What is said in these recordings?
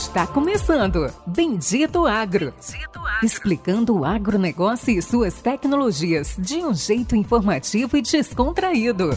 Está começando Bendito Agro. Bendito Agro. Explicando o agronegócio e suas tecnologias de um jeito informativo e descontraído.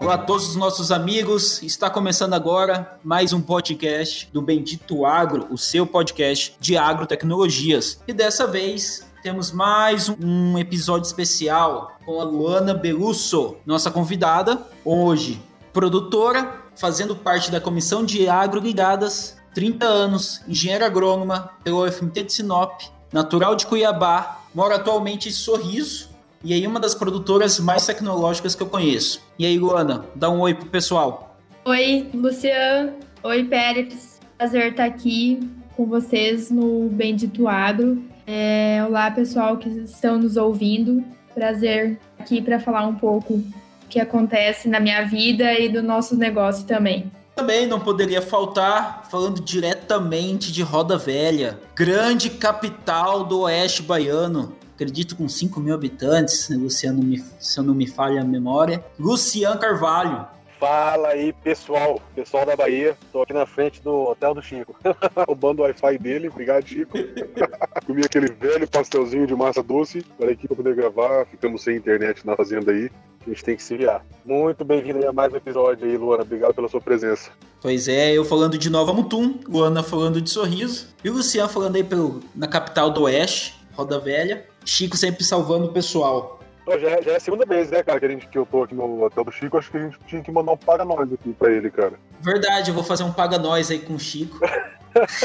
Olá a todos os nossos amigos. Está começando agora mais um podcast do Bendito Agro, o seu podcast de agrotecnologias. E dessa vez temos mais um episódio especial com a Luana Belusso, nossa convidada, hoje produtora, fazendo parte da comissão de agro ligadas, 30 anos, engenheira agrônoma pelo UFMT de Sinop, natural de Cuiabá, mora atualmente em Sorriso, e aí uma das produtoras mais tecnológicas que eu conheço. E aí, Luana, dá um oi pro pessoal. Oi, Luciano. Oi, Pérez. Prazer estar aqui com vocês no Bendito Agro. É, olá, pessoal que estão nos ouvindo. Prazer aqui para falar um pouco o que acontece na minha vida e do nosso negócio também. Também não poderia faltar, falando diretamente de Roda Velha, grande capital do oeste baiano. Acredito com 5 mil habitantes, Luciano, se eu não me falha a memória. Luciano Carvalho, Fala aí, pessoal, pessoal da Bahia. Tô aqui na frente do Hotel do Chico. Roubando o Wi-Fi dele. Obrigado, Chico. Comi aquele velho pastelzinho de massa doce. Falei aqui pra poder gravar. Ficamos sem internet na fazenda aí. A gente tem que se virar. Muito bem-vindo a mais um episódio aí, Luana. Obrigado pela sua presença. Pois é, eu falando de Nova Mutum, Luana falando de Sorriso, e o Luciano falando aí pelo, na capital do Oeste, Roda Velha. Chico sempre salvando o pessoal. Já, já, é a segunda vez, né, cara, que, a gente, que eu tô aqui no hotel do Chico. Acho que a gente tinha que mandar um paga nós aqui pra ele, cara. Verdade, eu vou fazer um paga nós aí com o Chico.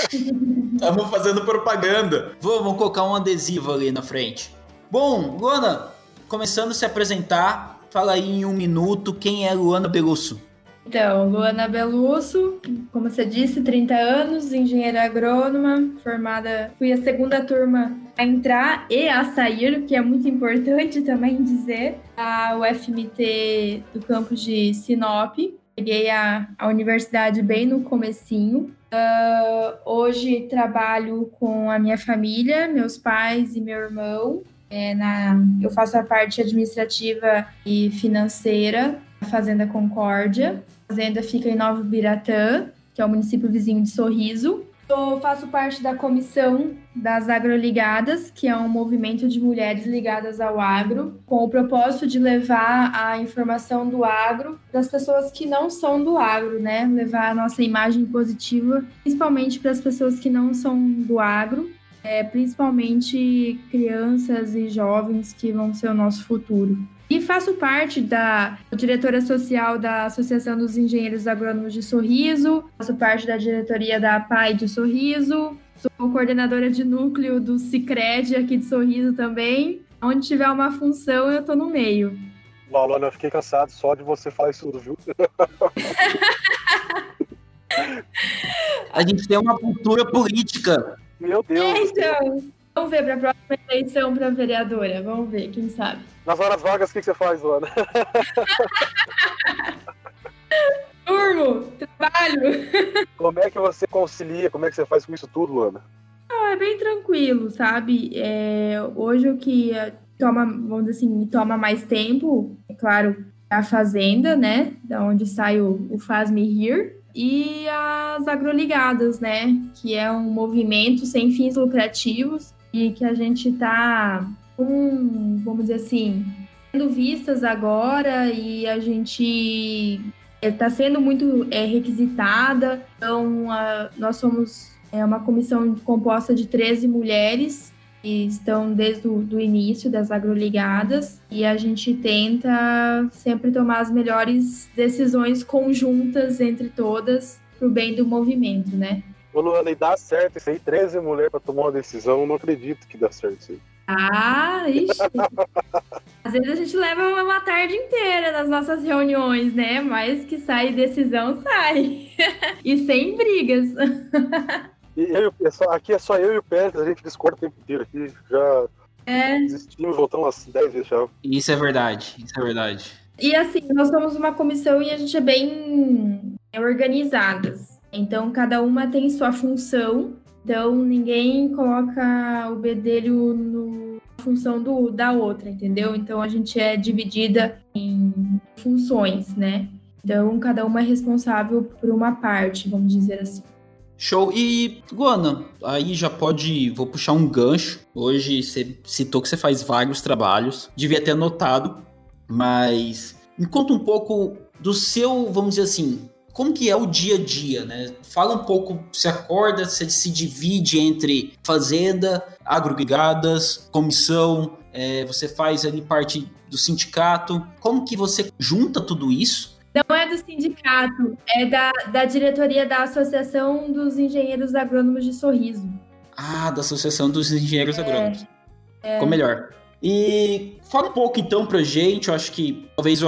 Estamos fazendo propaganda. Vamos colocar um adesivo ali na frente. Bom, Luana, começando a se apresentar, fala aí em um minuto quem é Luana Belusso. Então, Luana Belusso, como você disse, 30 anos, engenheira agrônoma, formada, fui a segunda turma a entrar e a sair, que é muito importante também dizer, a UFMT do campus de Sinop. Peguei a, a universidade bem no comecinho. Uh, hoje trabalho com a minha família, meus pais e meu irmão. É, na, eu faço a parte administrativa e financeira da Fazenda Concórdia. Fazenda fica em Novo Biratã, que é o município vizinho de Sorriso. Eu faço parte da comissão das Agroligadas, que é um movimento de mulheres ligadas ao agro, com o propósito de levar a informação do agro para as pessoas que não são do agro, né? Levar a nossa imagem positiva, principalmente para as pessoas que não são do agro, é, principalmente crianças e jovens que vão ser o nosso futuro. E faço parte da diretora social da Associação dos Engenheiros Agrônomos de Sorriso, faço parte da diretoria da APAI de Sorriso, sou coordenadora de núcleo do Cicred aqui de Sorriso também. Onde tiver uma função, eu tô no meio. Laulana, eu fiquei cansado só de você falar isso tudo, viu? A gente tem uma cultura política. Meu Deus. Então, vamos ver para a próxima eleição para vereadora. Vamos ver, quem sabe. Nas horas vagas, o que, que você faz, Luana? Turmo, trabalho. Como é que você concilia? Como é que você faz com isso tudo, Luana? Não, é bem tranquilo, sabe? É, hoje o que toma, vamos dizer assim, toma mais tempo, é claro, a fazenda, né? Da onde sai o, o Faz Me Rir. E as agroligadas, né? Que é um movimento sem fins lucrativos e que a gente tá com, vamos dizer assim, sendo vistas agora e a gente está sendo muito é, requisitada. Então, a, nós somos é, uma comissão composta de 13 mulheres que estão desde o início das agroligadas e a gente tenta sempre tomar as melhores decisões conjuntas entre todas para o bem do movimento, né? Ô Luana, e dá certo isso aí? 13 mulheres para tomar uma decisão, eu não acredito que dá certo isso aí. Ah, ixi. Às vezes a gente leva uma tarde inteira nas nossas reuniões, né? Mas que sai decisão, sai. e sem brigas. E eu, é só, aqui é só eu e o Pérez, a gente discorda o tempo inteiro aqui. Já é. desistimos, voltamos umas 10 vezes já. Isso é verdade, isso é verdade. E assim, nós somos uma comissão e a gente é bem organizadas. Então, cada uma tem sua função Então, ninguém coloca o bedelho no função do, da outra, entendeu? Então, a gente é dividida em funções, né? Então, cada uma é responsável por uma parte, vamos dizer assim. Show. E, Guana, aí já pode. Vou puxar um gancho. Hoje você citou que você faz vários trabalhos. Devia ter anotado, mas me conta um pouco do seu, vamos dizer assim, como que é o dia a dia, né? Fala um pouco, você acorda, você se divide entre fazenda, agrobrigadas, comissão, é, você faz ali parte do sindicato. Como que você junta tudo isso não é do sindicato, é da, da diretoria da Associação dos Engenheiros Agrônomos de Sorriso. Ah, da Associação dos Engenheiros é, Agrônomos. É. Ficou melhor. E fala um pouco então pra gente, eu acho que talvez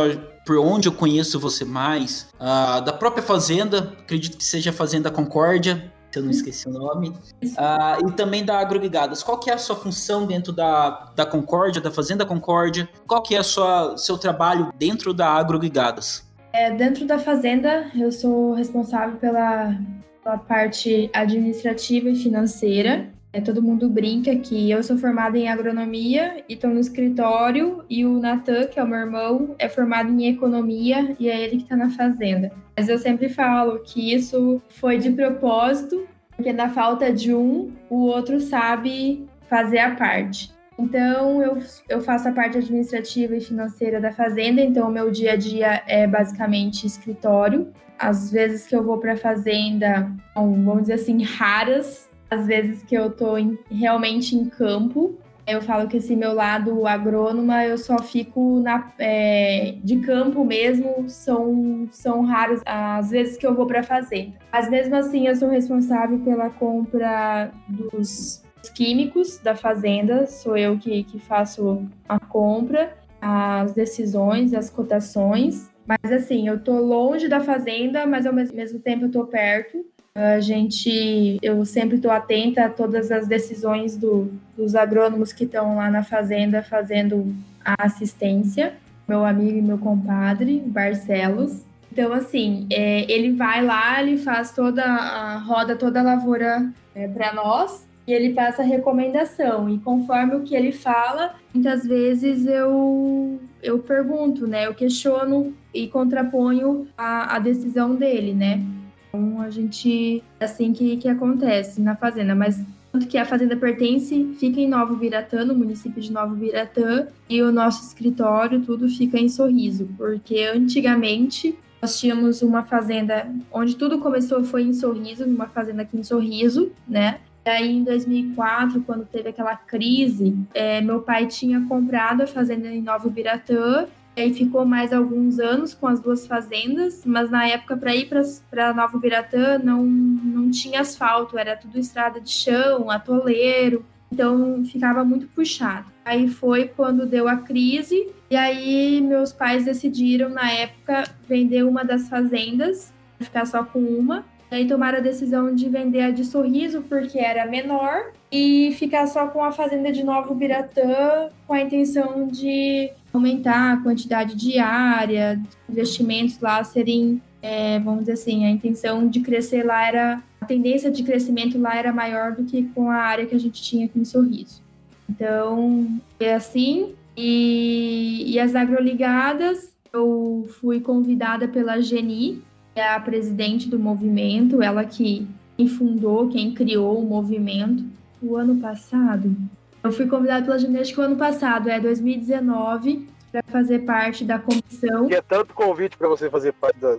por onde eu conheço você mais, uh, da própria Fazenda, acredito que seja a Fazenda Concórdia, se eu não esqueci o nome, uh, e também da Agroligadas. Qual que é a sua função dentro da, da Concórdia, da Fazenda Concórdia? Qual que é o seu trabalho dentro da Agroligadas? É, dentro da fazenda, eu sou responsável pela, pela parte administrativa e financeira. É, todo mundo brinca que eu sou formada em agronomia e estou no escritório, e o Natan, que é o meu irmão, é formado em economia e é ele que está na fazenda. Mas eu sempre falo que isso foi de propósito, porque na falta de um, o outro sabe fazer a parte. Então, eu, eu faço a parte administrativa e financeira da fazenda, então o meu dia a dia é basicamente escritório. Às vezes que eu vou para a fazenda, vamos dizer assim, raras, às vezes que eu estou realmente em campo. Eu falo que esse meu lado agrônoma, eu só fico na, é, de campo mesmo, são, são raras as vezes que eu vou para fazenda. Mas mesmo assim, eu sou responsável pela compra dos químicos da fazenda, sou eu que, que faço a compra, as decisões, as cotações. Mas assim, eu tô longe da fazenda, mas ao mesmo tempo eu tô perto. A gente, eu sempre estou atenta a todas as decisões do, dos agrônomos que estão lá na fazenda fazendo a assistência. Meu amigo e meu compadre, Barcelos. Então, assim, é, ele vai lá, ele faz toda a roda, toda a lavoura é, para nós e ele passa recomendação. E conforme o que ele fala, muitas vezes eu, eu pergunto, né? Eu questiono e contraponho a, a decisão dele, né? Então a gente. É assim que, que acontece na fazenda. Mas tanto que a fazenda pertence, fica em Novo Biratã, no município de Novo Biratã, e o nosso escritório, tudo fica em Sorriso, porque antigamente nós tínhamos uma fazenda onde tudo começou foi em Sorriso, numa fazenda aqui em Sorriso, né? aí, em 2004, quando teve aquela crise, é, meu pai tinha comprado a fazenda em Nova Biratã e ficou mais alguns anos com as duas fazendas, mas na época para ir para Nova Biratã não, não tinha asfalto, era tudo estrada de chão, atoleiro, então ficava muito puxado. Aí foi quando deu a crise e aí meus pais decidiram na época vender uma das fazendas, ficar só com uma aí tomaram a decisão de vender a de Sorriso porque era menor e ficar só com a fazenda de Novo Biratã com a intenção de aumentar a quantidade de área, investimentos lá serem, é, vamos dizer assim, a intenção de crescer lá era, a tendência de crescimento lá era maior do que com a área que a gente tinha aqui em Sorriso. Então, é assim. E, e as agroligadas, eu fui convidada pela Geni, é a presidente do movimento, ela que fundou, quem criou o movimento. O ano passado, eu fui convidada pela que o ano passado, é 2019, para fazer parte da comissão. E é tanto convite para você fazer parte da.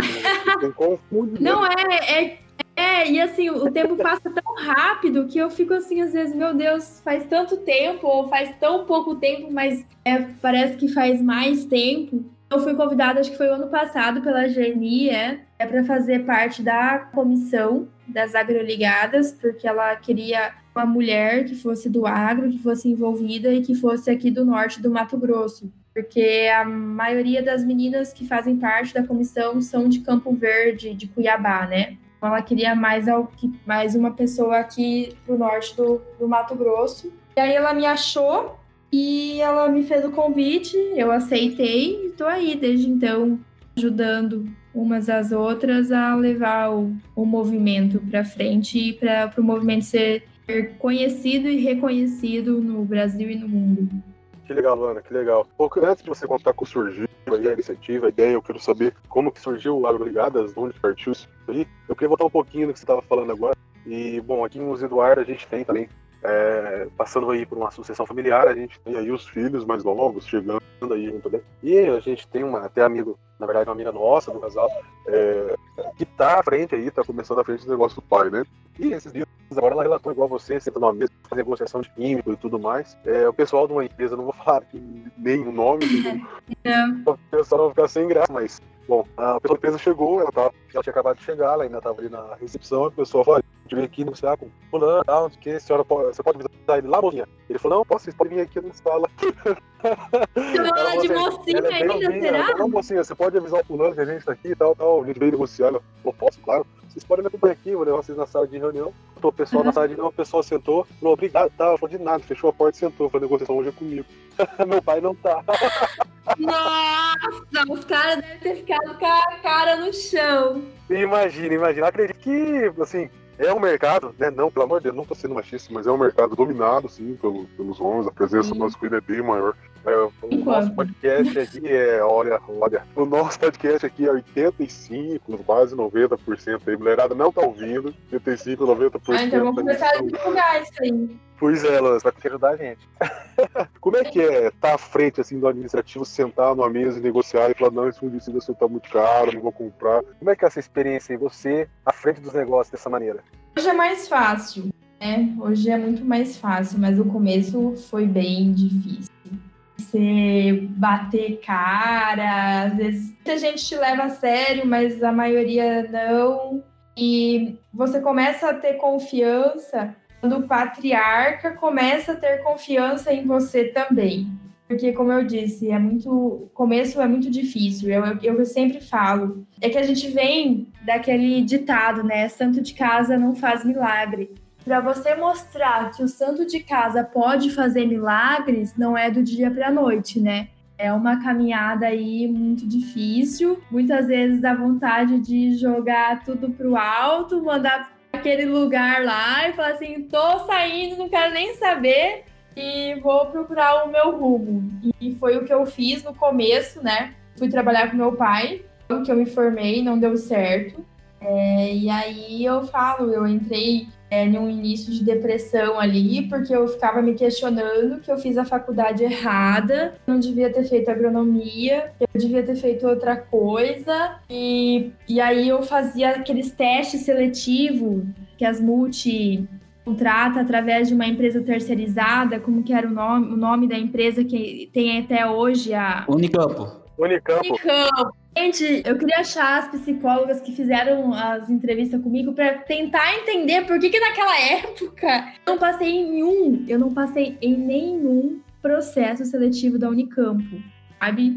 Tem confunde. Não é, é, é, e assim, o tempo passa tão rápido que eu fico assim, às vezes, meu Deus, faz tanto tempo, ou faz tão pouco tempo, mas é, parece que faz mais tempo. Eu fui convidada, acho que foi o ano passado, pela Geni, é, é para fazer parte da comissão das agroligadas, porque ela queria uma mulher que fosse do agro, que fosse envolvida e que fosse aqui do norte do Mato Grosso. Porque a maioria das meninas que fazem parte da comissão são de Campo Verde, de Cuiabá, né? Então ela queria mais, mais uma pessoa aqui pro norte do, do Mato Grosso. E aí ela me achou e ela me fez o convite, eu aceitei e tô aí desde então ajudando umas às outras a levar o, o movimento para frente e para o movimento ser conhecido e reconhecido no Brasil e no mundo. Que legal, Ana, que legal. Pouco antes de você contar como surgiu a iniciativa, a ideia, eu quero saber como que surgiu o Agro Ligadas, onde partiu isso aí. Eu queria voltar um pouquinho no que você estava falando agora. E, bom, aqui em Museu Eduardo a gente tem também, é, passando aí por uma sucessão familiar, a gente tem aí os filhos mais novos chegando aí junto dele. E a gente tem uma, até amigo, na verdade, uma amiga nossa do casal, é, que tá à frente aí, tá começando à frente do negócio do pai, né? E esses dias agora ela relatou igual você, senta numa mesa, faz negociação de químico e tudo mais. É, o pessoal de uma empresa, não vou falar nem o nome, o pessoal não vai ficar sem graça, mas Bom, a pessoa da empresa chegou, ela, tava, ela tinha acabado de chegar, ela ainda estava ali na recepção, a pessoa falou, veio aqui negociar com fulano, tal, que a senhora pode, você pode visitar ele lá, mocinha? Ele falou, não, posso, vocês podem vir aqui na sala. Chamou ela de mocinha é ainda, será? Não, mocinha, você pode avisar o fulano que a gente está aqui e tal, tal, a gente veio negociar, ela falou, posso, claro vocês podem me acompanhar aqui, vou levar vocês na sala de reunião. O pessoal uhum. na sala de reunião, o pessoal sentou, falou, obrigado, tá, falou de nada, fechou a porta e sentou, foi negociação hoje é comigo. Meu pai não tá. Nossa, os caras devem ter ficado com a cara no chão. Imagina, imagina. Acredito que, assim, é um mercado, né? Não, pelo amor de Deus, não tô sendo machista, mas é um mercado dominado, sim, pelo, pelos homens, a presença masculina é bem maior. É, o nosso podcast aqui é, olha, olha, o nosso podcast aqui é 85, quase 90% aí. Mulherada não tá ouvindo, 85, 90%. Ah, então vamos começar a divulgar isso aí. Pois é, Lance, vai ter que ajudar a gente. Como é que é estar tá à frente assim, do administrativo, sentar numa mesa e negociar e falar, não, esse fungicida tá muito caro, não vou comprar. Como é que é essa experiência aí, você à frente dos negócios dessa maneira? Hoje é mais fácil, né? Hoje é muito mais fácil, mas o começo foi bem difícil você bater cara, às vezes muita gente te leva a sério, mas a maioria não. E você começa a ter confiança quando o patriarca começa a ter confiança em você também. Porque, como eu disse, é muito. O começo é muito difícil. Eu, eu, eu sempre falo. É que a gente vem daquele ditado, né? Santo de casa não faz milagre para você mostrar que o santo de casa pode fazer milagres, não é do dia para a noite, né? É uma caminhada aí muito difícil. Muitas vezes dá vontade de jogar tudo pro alto, mandar aquele lugar lá e falar assim: tô saindo, não quero nem saber e vou procurar o meu rumo. E foi o que eu fiz no começo, né? Fui trabalhar com meu pai, que eu me formei, não deu certo. É, e aí eu falo, eu entrei é, em um início de depressão ali, porque eu ficava me questionando que eu fiz a faculdade errada, não devia ter feito agronomia, eu devia ter feito outra coisa, e, e aí eu fazia aqueles testes seletivos que as multi contrata através de uma empresa terceirizada, como que era o nome, o nome da empresa que tem até hoje a Unicampo. Unicampo. Unicampo. Gente, eu queria achar as psicólogas que fizeram as entrevistas comigo para tentar entender por que que naquela época eu não passei em um, eu não passei em nenhum processo seletivo da Unicampo, sabe?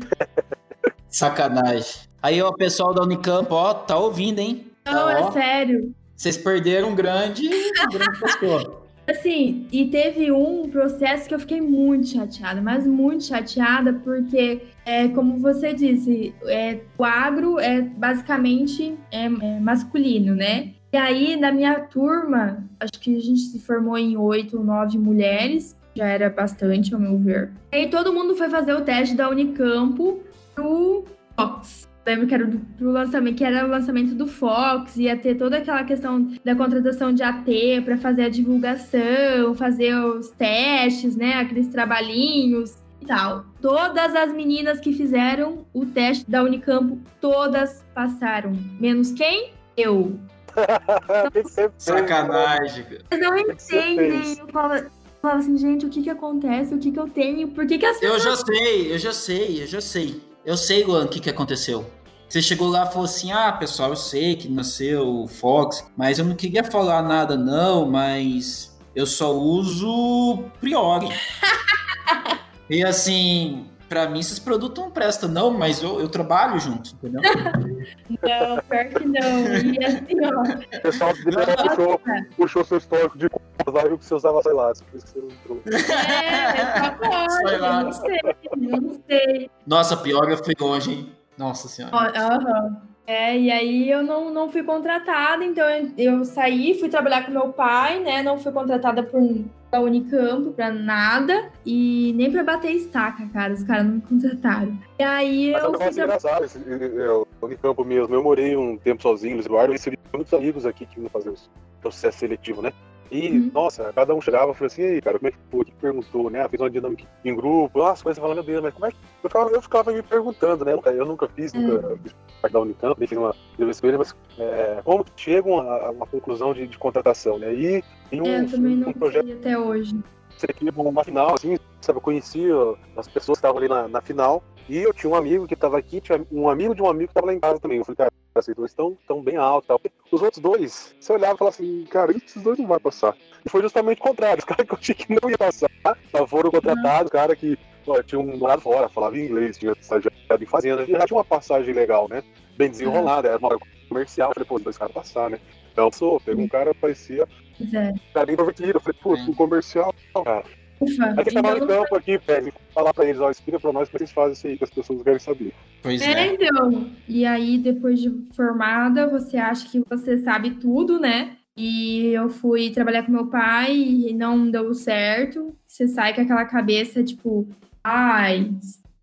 Sacanagem. Aí, ó, pessoal da Unicampo, ó, tá ouvindo, hein? Não, tá, é sério. Vocês perderam um grande, grande pessoa. Assim, e teve um processo que eu fiquei muito chateada, mas muito chateada, porque, é, como você disse, é, o agro é basicamente é, é masculino, né? E aí, na minha turma, acho que a gente se formou em oito ou nove mulheres, já era bastante, ao meu ver. E aí todo mundo foi fazer o teste da Unicampo pro Fox lembro que era do, pro lançamento, que era o lançamento do Fox, ia ter toda aquela questão da contratação de AT para fazer a divulgação, fazer os testes, né, aqueles trabalhinhos tal. Todas as meninas que fizeram o teste da Unicamp, todas passaram. Menos quem? Eu. Sacanagem. Vocês não entendem. Eu falo, eu falo assim, gente, o que que acontece? O que que eu tenho? Por que que as pessoas... Eu já sei, eu já sei, eu já sei. Eu sei, Luan, o que, que aconteceu. Você chegou lá e falou assim: ah, pessoal, eu sei que nasceu o Fox, mas eu não queria falar nada, não, mas eu só uso Priori. e assim, para mim esses produtos não prestam, não, mas eu, eu trabalho junto, entendeu? não, pior que não. E assim, ó. O pessoal puxou, puxou seu histórico de compras, viu que você usava sei lá, por isso que você não entrou. É, tá bom, não sei, não sei. Nossa, pior eu fui longe, hein? Nossa senhora. Aham. É, e aí eu não, não fui contratada, então eu, eu saí, fui trabalhar com meu pai, né? Não fui contratada por da Unicamp pra nada e nem pra bater estaca, cara. Os caras não me contrataram. E aí Mas é eu negócio fui tra- engraçado, esse, é, o Unicampo mesmo. Eu morei um tempo sozinho em Eduardo, e recebi muitos amigos aqui que iam fazer o processo seletivo, né? E, Uhum. nossa, cada um chegava e falou assim, e aí, cara, como é que foi? O que perguntou, né? Ah, Fez uma dinâmica em grupo, nossa, coisa falando, meu Deus, mas como é que. Eu ficava, eu ficava me perguntando, né? Eu nunca, fiz, nunca fiz parte da Unicamp, nem fiz uma ele, mas é, como que chegam a, uma conclusão de, de contratação, né? E em um, É, eu também não um projeto até hoje. aqui uma final, assim, sabe? Eu conhecia as pessoas que estavam ali na, na final. E eu tinha um amigo que estava aqui, tinha um amigo de um amigo que estava lá em casa também. Eu falei, cara, esses dois estão tão bem altos e tal. Os outros dois, você olhava e falava assim, cara, esses dois não vai passar. E foi justamente o contrário. Os caras que eu achei que não ia passar, só foram contratados, cara que ó, tinha um morado fora, falava inglês, tinha estagiado em fazenda, já tinha uma passagem legal, né? Bem desenrolada, era uma hora comercial. Eu falei, pô, os dois caras passaram, né? Então, sou, pegou um cara, parecia Pois é. cara bem introvertido. Eu falei, pô, É. o comercial, cara. Ufa. Aí quem tava Então, no campo aqui, Peg, falar pra eles, ó, explica pra nós como vocês fazem isso aí, que as pessoas querem saber. Pois É, é. então. E aí, depois de formada, você acha que você sabe tudo, né? E eu fui trabalhar com meu pai e não deu certo. Você sai com aquela cabeça, tipo, ai,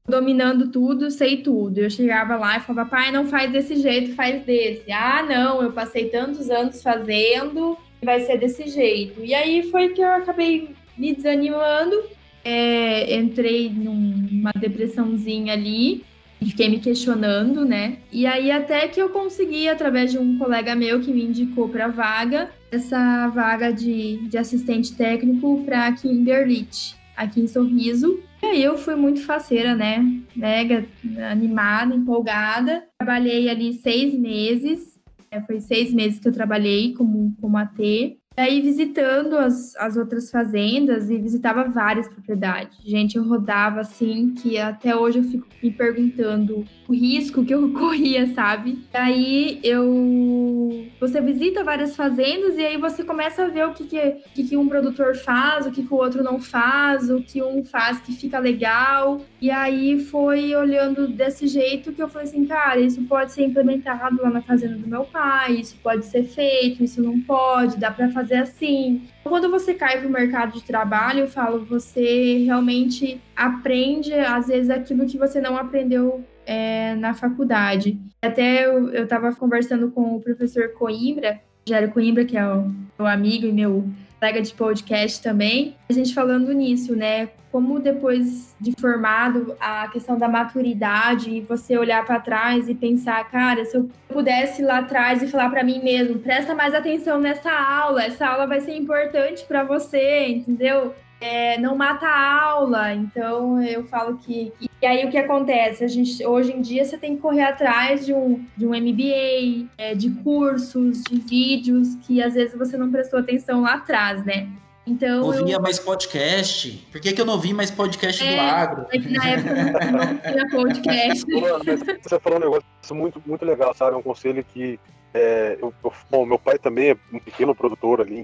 dominando tudo, sei tudo. Eu chegava lá e falava, pai, não faz desse jeito, faz desse. Ah, não, eu passei tantos anos fazendo, vai ser desse jeito. E aí foi que eu acabei me desanimando. É, entrei numa depressãozinha ali e fiquei me questionando, né? E aí até que eu consegui, através de um colega meu que me indicou para vaga, essa vaga de, de assistente técnico para Kimberlit, aqui em Sorriso. E aí eu fui muito faceira, né? Mega animada, empolgada. Trabalhei ali seis meses. É, foi seis meses que eu trabalhei como, como AT. E aí, visitando as, as outras fazendas e visitava várias propriedades. Gente, eu rodava assim, que até hoje eu fico me perguntando o risco que eu corria, sabe? E aí eu. Você visita várias fazendas e aí você começa a ver o que, que, que, que um produtor faz, o que, que o outro não faz, o que um faz que fica legal. E aí foi olhando desse jeito que eu falei assim, cara, isso pode ser implementado lá na fazenda do meu pai, isso pode ser feito, isso não pode, dá para fazer assim. Quando você cai pro mercado de trabalho, eu falo, você realmente aprende, às vezes, aquilo que você não aprendeu é, na faculdade. Até eu, eu tava conversando com o professor Coimbra, Jairo Coimbra, que é o meu amigo e meu colega de podcast também, a gente falando nisso, né? Como depois de formado, a questão da maturidade e você olhar para trás e pensar, cara, se eu pudesse ir lá atrás e falar para mim mesmo, presta mais atenção nessa aula, essa aula vai ser importante para você, entendeu? É, não mata a aula, então eu falo que. E aí o que acontece? A gente, hoje em dia você tem que correr atrás de um, de um MBA, é, de cursos, de vídeos que às vezes você não prestou atenção lá atrás, né? Então. Ouvia eu, mais podcast. Por que, que eu não ouvi mais podcast do É. agro? é que na época não, não tinha podcast. Você falou um negócio muito, muito legal, sabe? Um conselho que. É, eu, eu- bom, meu pai também é um pequeno produtor ali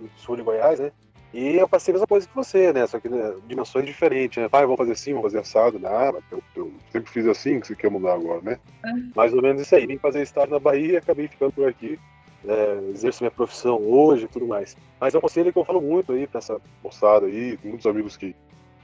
em sul de Goiás, né? E eu passei a mesma coisa que você, né? Só que né, dimensões diferentes, né? Pai, vamos fazer assim, vamos fazer assado. Né? mas eu, eu sempre fiz assim, que você quer mudar agora, né? É. Mais ou menos isso aí. Vim fazer estágio na Bahia e acabei ficando por aqui. É, exerço minha profissão hoje e tudo mais. Mas é um conselho que eu falo muito aí pra essa moçada aí, muitos amigos que,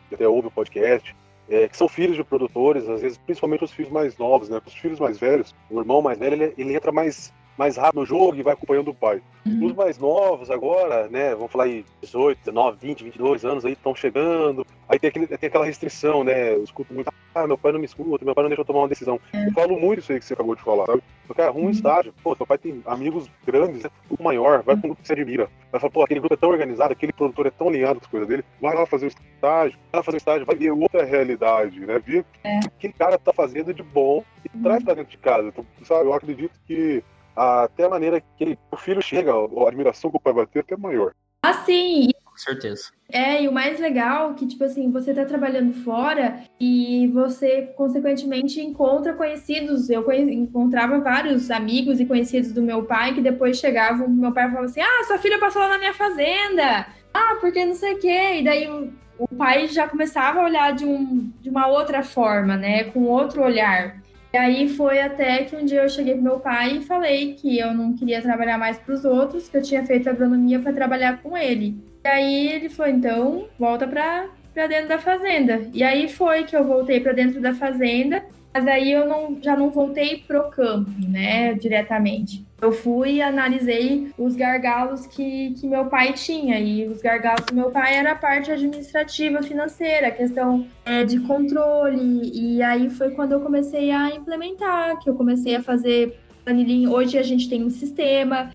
que até ouvem o podcast, é, que são filhos de produtores, às vezes, principalmente os filhos mais novos, né? Os filhos mais velhos, o irmão mais velho, ele, ele entra mais, mais rápido no jogo e vai acompanhando o pai. Os mais novos agora, né? Vamos falar aí 18, 19, 20, 22 anos aí estão chegando. Aí tem, aquele, tem aquela restrição, né? Eu escuto muito, ah, meu pai não me escuta, meu pai não deixa eu tomar uma decisão. Eu falo muito isso aí que você acabou de falar, sabe? Porque é ruim Uhum. estágio. Pô, teu pai tem amigos grandes, né? grupo maior, vai com um grupo que você admira. Vai falar, pô, aquele grupo é tão organizado, aquele produtor é tão alinhado com as coisas dele. Vai lá fazer o estágio, vai lá fazer o estágio, vai ver outra realidade, né? Ver o que aquele cara tá fazendo de bom e traz pra dentro de casa. Então, sabe, eu acredito que até a maneira que ele- o filho chega, a admiração que o pai vai ter é até maior. Assim, Com certeza. É, e o mais legal é que, tipo assim, você tá trabalhando fora e você, consequentemente, encontra conhecidos. Eu conhe- encontrava vários amigos e conhecidos do meu pai que depois chegavam, meu pai falava assim, ah, sua filha passou lá na minha fazenda. Ah, porque não sei o quê. E daí o, o pai já começava a olhar de, um, de uma outra forma, né? Com outro olhar. E aí foi até que um dia eu cheguei pro meu pai e falei que eu não queria trabalhar mais para os outros, que eu tinha feito agronomia para trabalhar com ele. E aí ele falou: então volta para dentro da fazenda. E aí foi que eu voltei para dentro da fazenda mas aí eu não, já não voltei pro campo, né, diretamente. Eu fui e analisei os gargalos que, que meu pai tinha. E os gargalos do meu pai era a parte administrativa, financeira, questão é, de controle. E aí foi quando eu comecei a implementar, que eu comecei a fazer planilhinha. Hoje a gente tem um sistema,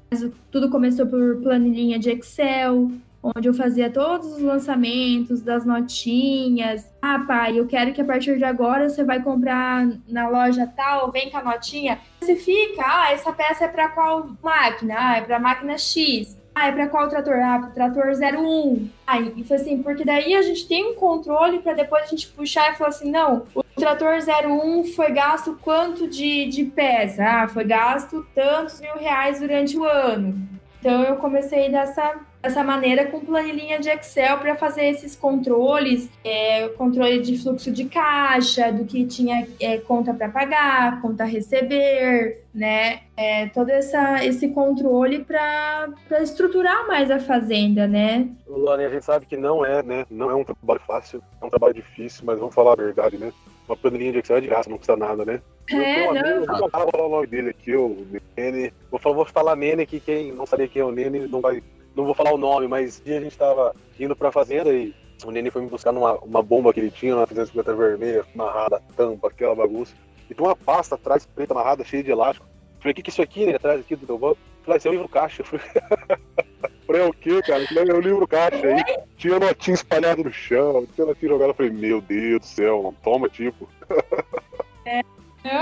tudo começou por planilhinha de Excel onde eu fazia todos os lançamentos das notinhas. Ah, pai, eu quero que a partir de agora você vai comprar na loja tal, vem com a notinha. Você fica, ah, essa peça é para qual máquina? Ah, é para máquina X. Ah, é para qual trator? Ah, para trator 01. Ah, e foi assim, porque daí a gente tem um controle para depois a gente puxar e falar assim, não, o trator 01 foi gasto quanto de, de peça? Ah, foi gasto tantos mil reais durante o ano. Então eu comecei dessa dessa maneira com planilhinha de Excel para fazer esses controles, é, controle de fluxo de caixa, do que tinha é, conta para pagar, conta a receber, né? É, todo essa, esse controle para estruturar mais a fazenda, né? Luane, a gente sabe que não é, né? Não é um trabalho fácil, é um trabalho difícil, mas vamos falar a verdade, né? Uma planilhinha de Excel é de graça, não custa nada, né? É, não. vou falar o nome dele aqui, o Nene. Vou falar, vou falar Nene, que quem não sabia quem é o Nene não vai não vou falar o nome, mas um dia a gente tava indo pra fazenda e o Nenê foi me buscar numa uma bomba que ele tinha na 350 vermelha, amarrada, tampa, aquela bagunça. E tem uma pasta atrás, preta amarrada, cheia de elástico. Falei, o que que é isso aqui, né, atrás aqui do teu banco? Falei, esse é o livro caixa. Falei, é o quê, cara? Falei, é o livro caixa aí. Tinha notinha espalhada no chão, tinha notinha jogada. Falei, meu Deus do céu, não toma, tipo. É.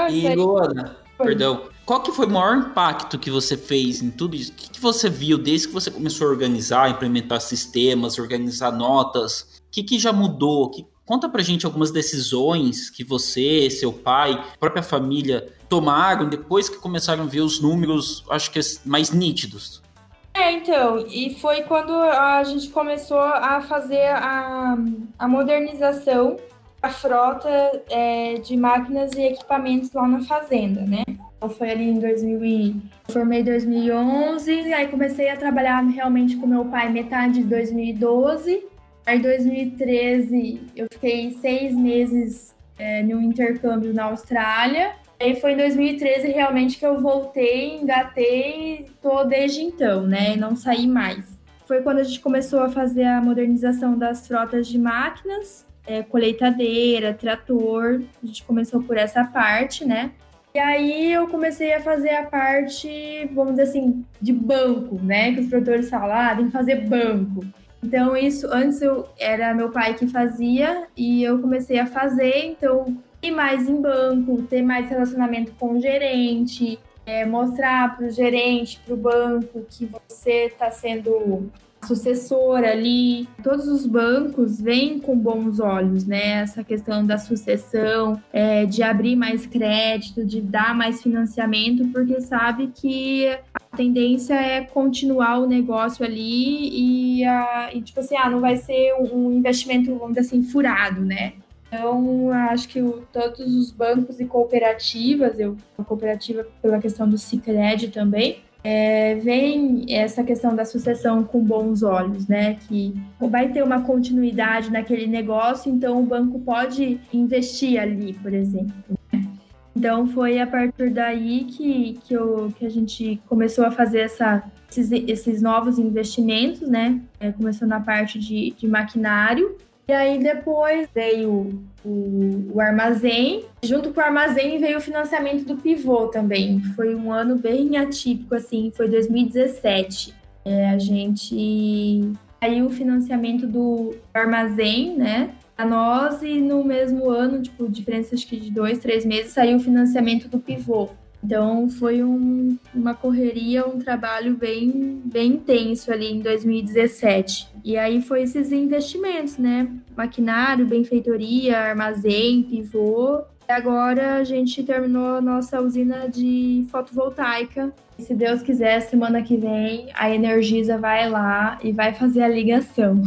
E, Luana, perdão, qual que foi o maior impacto que você fez em tudo isso? O que, que você viu desde que você começou a organizar, implementar sistemas, organizar notas? O que, que já mudou? Que, conta pra gente algumas decisões que você, seu pai, própria família tomaram depois que começaram a ver os números, acho que mais nítidos. É, então, e foi quando a gente começou a fazer a, a modernização da frota é, de máquinas e equipamentos lá na fazenda, né? Foi ali em 2000 e... formei em 2011, aí comecei a trabalhar realmente com meu pai metade de 2012. Aí em 2013 eu fiquei seis meses é, no intercâmbio na Austrália. Aí foi em 2013 realmente que eu voltei, engatei tô desde então, né? Não saí mais. Foi quando a gente começou a fazer a modernização das frotas de máquinas, é, colheitadeira, trator. A gente começou por essa parte, né? E aí eu comecei a fazer a parte, vamos dizer assim, de banco, né? Que os produtores falam, ah, tem que fazer banco. Então, isso antes eu, era meu pai que fazia e eu comecei a fazer, então, ir mais em banco, ter mais relacionamento com o gerente, é, mostrar para o gerente, para o banco que você está sendo sucessora ali. Todos os bancos veem com bons olhos, né? Essa questão da sucessão, é, de abrir mais crédito, de dar mais financiamento, porque sabe que a tendência é continuar o negócio ali e, a, e tipo assim, ah, não vai ser um investimento, vamos dizer assim, furado, né? Então, acho que o, todos os bancos e cooperativas, eu a cooperativa pela questão do Cicred também, é, vem essa questão da sucessão com bons olhos, né? Que vai ter uma continuidade naquele negócio, então o banco pode investir ali, por exemplo. Né? Então foi a partir daí que, que, eu, que a gente começou a fazer essa, esses, esses novos investimentos, né? É, começou na parte de, de maquinário e aí depois veio o, o, armazém. Junto com o armazém veio o financiamento do pivô também. Foi um ano bem atípico, assim, foi 2017. É, a gente saiu o financiamento do armazém, né? A nós, e no mesmo ano, tipo, diferença acho que de dois, três meses, saiu o financiamento do pivô. Então foi um, uma correria, um trabalho bem, bem intenso ali em 2017. E aí foi esses investimentos, né? Maquinário, benfeitoria, armazém, pivô. E agora a gente terminou a nossa usina de fotovoltaica. se Deus quiser, semana que vem, a Energisa vai lá e vai fazer a ligação.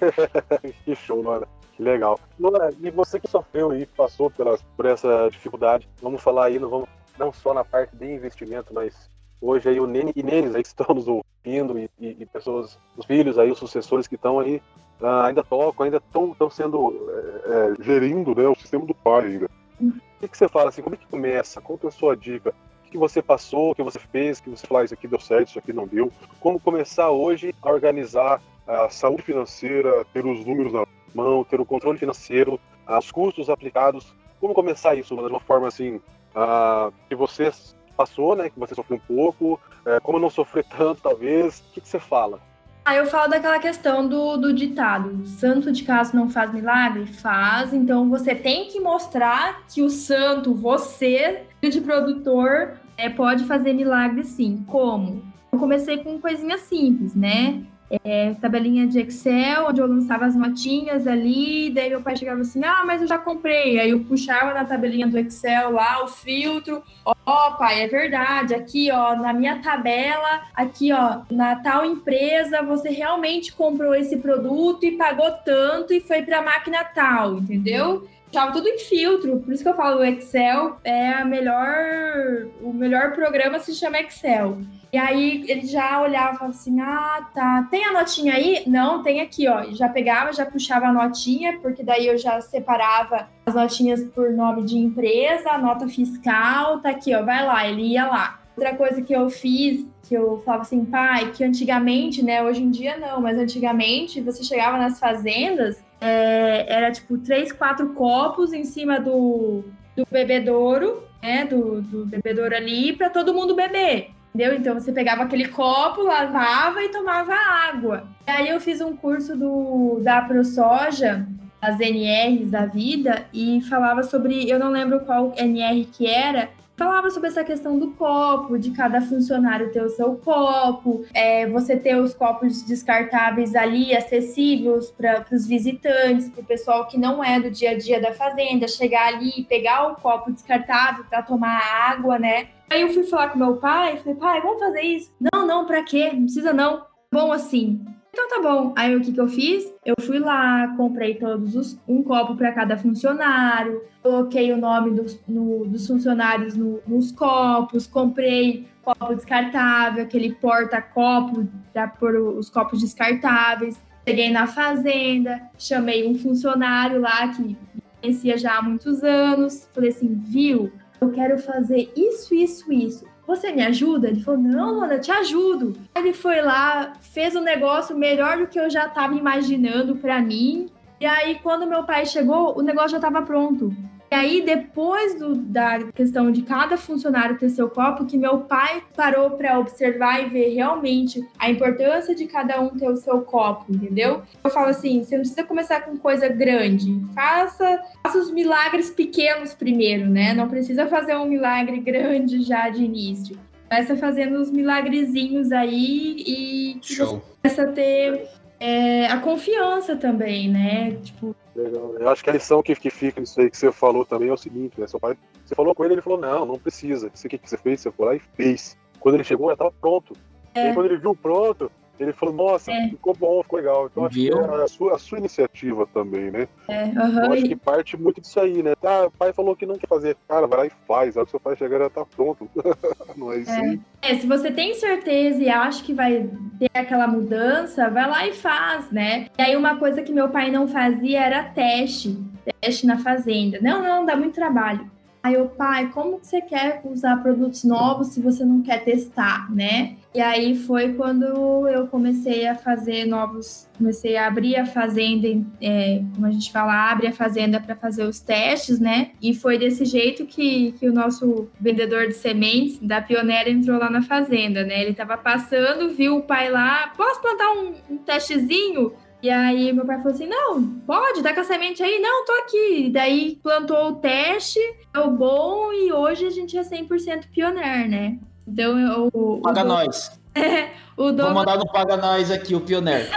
que show, Nora. Que legal. Nora, e você que sofreu e passou por essa dificuldade, vamos falar aí, não, vamos, não só na parte de investimento, mas hoje aí o Nene e Nenes aí que estão nos ouvindo e, e, e pessoas, os filhos aí, os sucessores que estão aí, uh, ainda tocam, ainda estão sendo é, gerindo né, o sistema do pai ainda. O que, que, você fala assim? Como é que começa? Qual é a sua dica? O que você passou, o que você fez, que você fala, ah, isso aqui deu certo, isso aqui não deu? Como começar hoje a organizar a saúde financeira, ter os números na mão, ter o controle financeiro, os custos aplicados? Como começar isso de uma forma assim, uh, que você passou, né? Que você sofreu um pouco, uh, como não sofrer tanto, talvez? O que, que você fala? Ah, eu falo daquela questão do, do ditado: santo de casa não faz milagre? Faz. Então você tem que mostrar que o santo, você, de produtor, é, pode fazer milagre sim. Como? Eu comecei com coisinhas simples, né? É, tabelinha de Excel, onde eu lançava as notinhas ali, daí meu pai chegava assim, ah, mas eu já comprei. Aí eu puxava na tabelinha do Excel lá o filtro, ó, oh, pai, é verdade, aqui, ó, na minha tabela, aqui, ó, na tal empresa, você realmente comprou esse produto e pagou tanto e foi para a máquina tal, entendeu? Tava tudo em filtro, por isso que eu falo, o Excel é a melhor, o melhor programa se chama Excel. E aí ele já olhava assim: ah, tá. Tem a notinha aí? Não, tem aqui, ó. Já pegava, já puxava a notinha, porque daí eu já separava as notinhas por nome de empresa, nota fiscal, tá aqui, ó. Vai lá, ele ia lá. Outra coisa que eu fiz, que eu falava assim, pai, que antigamente, né? Hoje em dia não, mas antigamente você chegava nas fazendas, é, era tipo três, quatro copos em cima do, do bebedouro, né? Do, do bebedouro ali, para todo mundo beber. Entendeu? Então você pegava aquele copo, lavava e tomava água. E aí eu fiz um curso do, da ProSoja, as NRs da vida, e falava sobre, eu não lembro qual NR que era, falava sobre essa questão do copo, de cada funcionário ter o seu copo, é, você ter os copos descartáveis ali acessíveis para os visitantes, para o pessoal que não é do dia a dia da fazenda, chegar ali, pegar o copo descartável para tomar água, né? Aí eu fui falar com meu pai, falei, pai, vamos fazer isso? Não, não, para quê? Não precisa não. Bom assim. Então tá bom. Aí o que, que eu fiz? Eu fui lá, comprei todos os um copo para cada funcionário, coloquei o nome dos, no, dos funcionários no, nos copos, comprei copo descartável, aquele porta-copo para pôr os copos descartáveis. Cheguei na fazenda, chamei um funcionário lá que conhecia já há muitos anos, falei assim, viu? Eu quero fazer isso, isso, isso você me ajuda? Ele falou, não, eu te ajudo. Ele foi lá, fez um negócio melhor do que eu já estava imaginando para mim. E aí, quando meu pai chegou, o negócio já estava pronto. E aí, depois do, da questão de cada funcionário ter seu copo, que meu pai parou para observar e ver realmente a importância de cada um ter o seu copo, entendeu? Eu falo assim: você não precisa começar com coisa grande, faça, faça os milagres pequenos primeiro, né? Não precisa fazer um milagre grande já de início. Começa fazendo os milagrezinhos aí e Show. começa a ter é, a confiança também, né? Tipo, Legal. Eu acho que a lição que, que fica nisso aí que você falou também é o seguinte, né? Seu pai, você falou com ele, ele falou, não, não precisa. Isso aqui que você fez, você foi lá e fez. Quando ele chegou, já estava pronto. É. E aí, quando ele viu pronto, ele falou, nossa, é. ficou bom, ficou legal. Então acho Viu? que é a sua, a sua iniciativa também, né? É, uhum. Eu acho que parte muito disso aí, né? Tá, o pai falou que não quer fazer. Cara, vai lá e faz. A hora que seu pai chegar já tá pronto. não é isso é. aí? É, se você tem certeza e acha que vai ter aquela mudança, vai lá e faz, né? E aí uma coisa que meu pai não fazia era teste. Teste na fazenda. Não, não, dá muito trabalho. Aí o pai, como que você quer usar produtos novos se você não quer testar, né? E aí foi quando eu comecei a fazer novos, comecei a abrir a fazenda, é, como a gente fala, abre a fazenda para fazer os testes, né? E foi desse jeito que, que o nosso vendedor de sementes da Pioneira entrou lá na fazenda, né? Ele estava passando, viu o pai lá, posso plantar um, um testezinho? E aí meu pai falou assim: não, pode, dá com a semente aí? Não, tô aqui. E daí plantou o teste, deu bom e hoje a gente é 100% pioneiro, né? Então eu. Paga o, nós. É, o Douglas... Vou mandar no Paga Nós aqui, o pioneiro.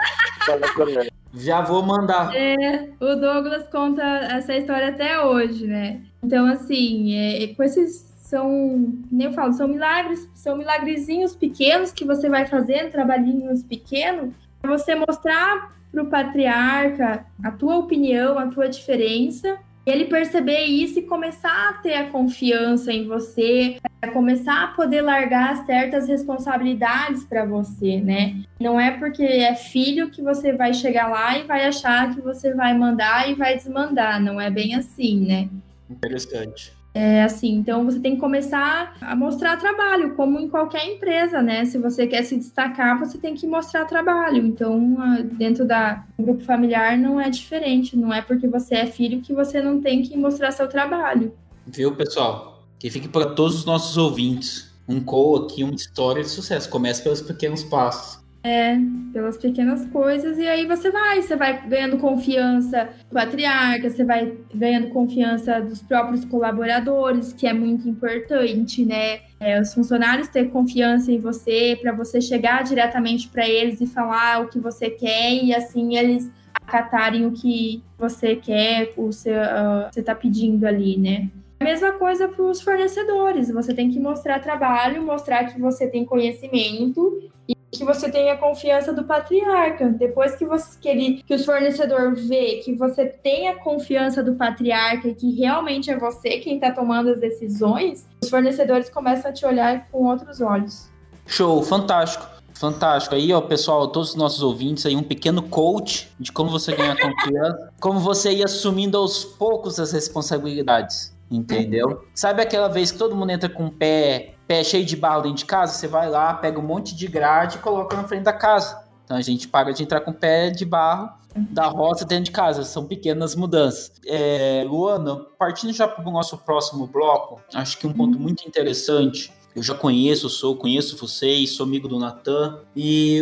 Já vou mandar. É, o Douglas conta essa história até hoje, né? Então, assim, é, com esses são, nem eu falo, são milagres, são milagrezinhos pequenos que você vai fazendo, trabalhinhos pequenos, para você mostrar para o patriarca a tua opinião, a tua diferença, ele perceber isso e começar a ter a confiança em você, começar a poder largar certas responsabilidades para você, né? Não é porque é filho que você vai chegar lá e vai achar que você vai mandar e vai desmandar, não é bem assim, né? Interessante. É assim, então você tem que começar a mostrar trabalho, como em qualquer empresa, né? Se você quer se destacar, você tem que mostrar trabalho. Então, dentro da grupo familiar não é diferente, não é porque você é filho que você não tem que mostrar seu trabalho. Viu, pessoal? Que fique para todos os nossos ouvintes. Um co aqui, uma história de sucesso. Começa pelos pequenos passos. É, pelas pequenas coisas, e aí você vai, você vai ganhando confiança do patriarca, você vai ganhando confiança dos próprios colaboradores, que é muito importante, né? É, os funcionários ter confiança em você, para você chegar diretamente para eles e falar o que você quer, e assim eles acatarem o que você quer, o seu, uh, você está pedindo ali, né? A mesma coisa para os fornecedores, você tem que mostrar trabalho, mostrar que você tem conhecimento que você tenha confiança do patriarca. Depois que, você, que, ele, que o fornecedor vê que você tem a confiança do patriarca e que realmente é você quem está tomando as decisões, os fornecedores começam a te olhar com outros olhos. Show, fantástico. Fantástico. Aí, ó, pessoal, todos os nossos ouvintes aí, um pequeno coach de como você ganha confiança, como você ir assumindo aos poucos as responsabilidades. Entendeu? Sabe aquela vez que todo mundo entra com o pé pé cheio de barro dentro de casa, você vai lá, pega um monte de grade e coloca na frente da casa. Então a gente para de entrar com pé de barro da roça dentro de casa. São pequenas mudanças. É, Luana, partindo já para o nosso próximo bloco, acho que um ponto muito interessante. Eu já conheço, sou, conheço vocês, sou amigo do Natan. E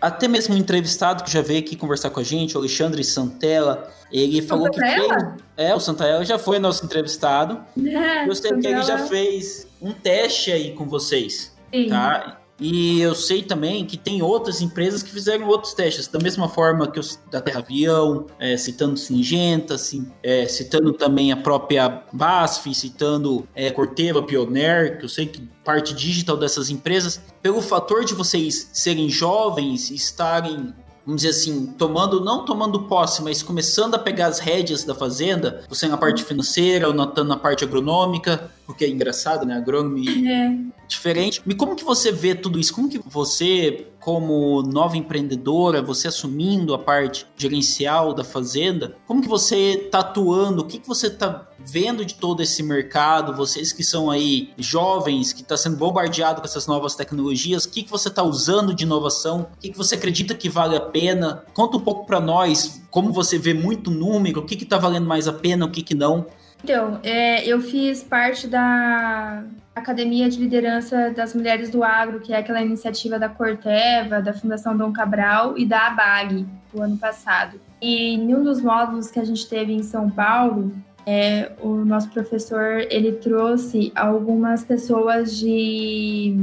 até mesmo um entrevistado que já veio aqui conversar com a gente, o Alexandre Santella, ele falou que fez. É, o Santella já foi nosso entrevistado. É, eu sei que ele já fez um teste aí com vocês. Sim. Tá? E eu sei também que tem outras empresas que fizeram outros testes, da mesma forma que os da Terra Avião, é, citando Singenta, assim, é, citando também a própria BASF, citando é, Corteva, Pioneer, que eu sei que parte digital dessas empresas, pelo fator de vocês serem jovens, estarem vamos dizer assim, tomando, não tomando posse, mas começando a pegar as rédeas da fazenda, você na parte financeira, o Natan na parte agronômica, porque é engraçado, né? Agrônomo é. Diferente. E como que você vê tudo isso? Como que você, como nova empreendedora, você assumindo a parte gerencial da fazenda, como que você está atuando? O que, que você está vendo de todo esse mercado? Vocês que são aí jovens, que está sendo bombardeado com essas novas tecnologias, o que, que você está usando de inovação? O que, que você acredita que vale a pena? Conta um pouco para nós, como você vê muito número, o que está valendo mais a pena, o que, que não? Então, é, eu fiz parte da Academia de Liderança das Mulheres do Agro, que é aquela iniciativa da Corteva, da Fundação Dom Cabral e da ABAG, do ano passado. E em um dos módulos que a gente teve em São Paulo, é, o nosso professor ele trouxe algumas pessoas de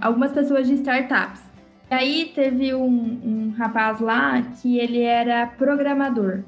algumas pessoas de startups. E aí teve um, um rapaz lá que ele era programador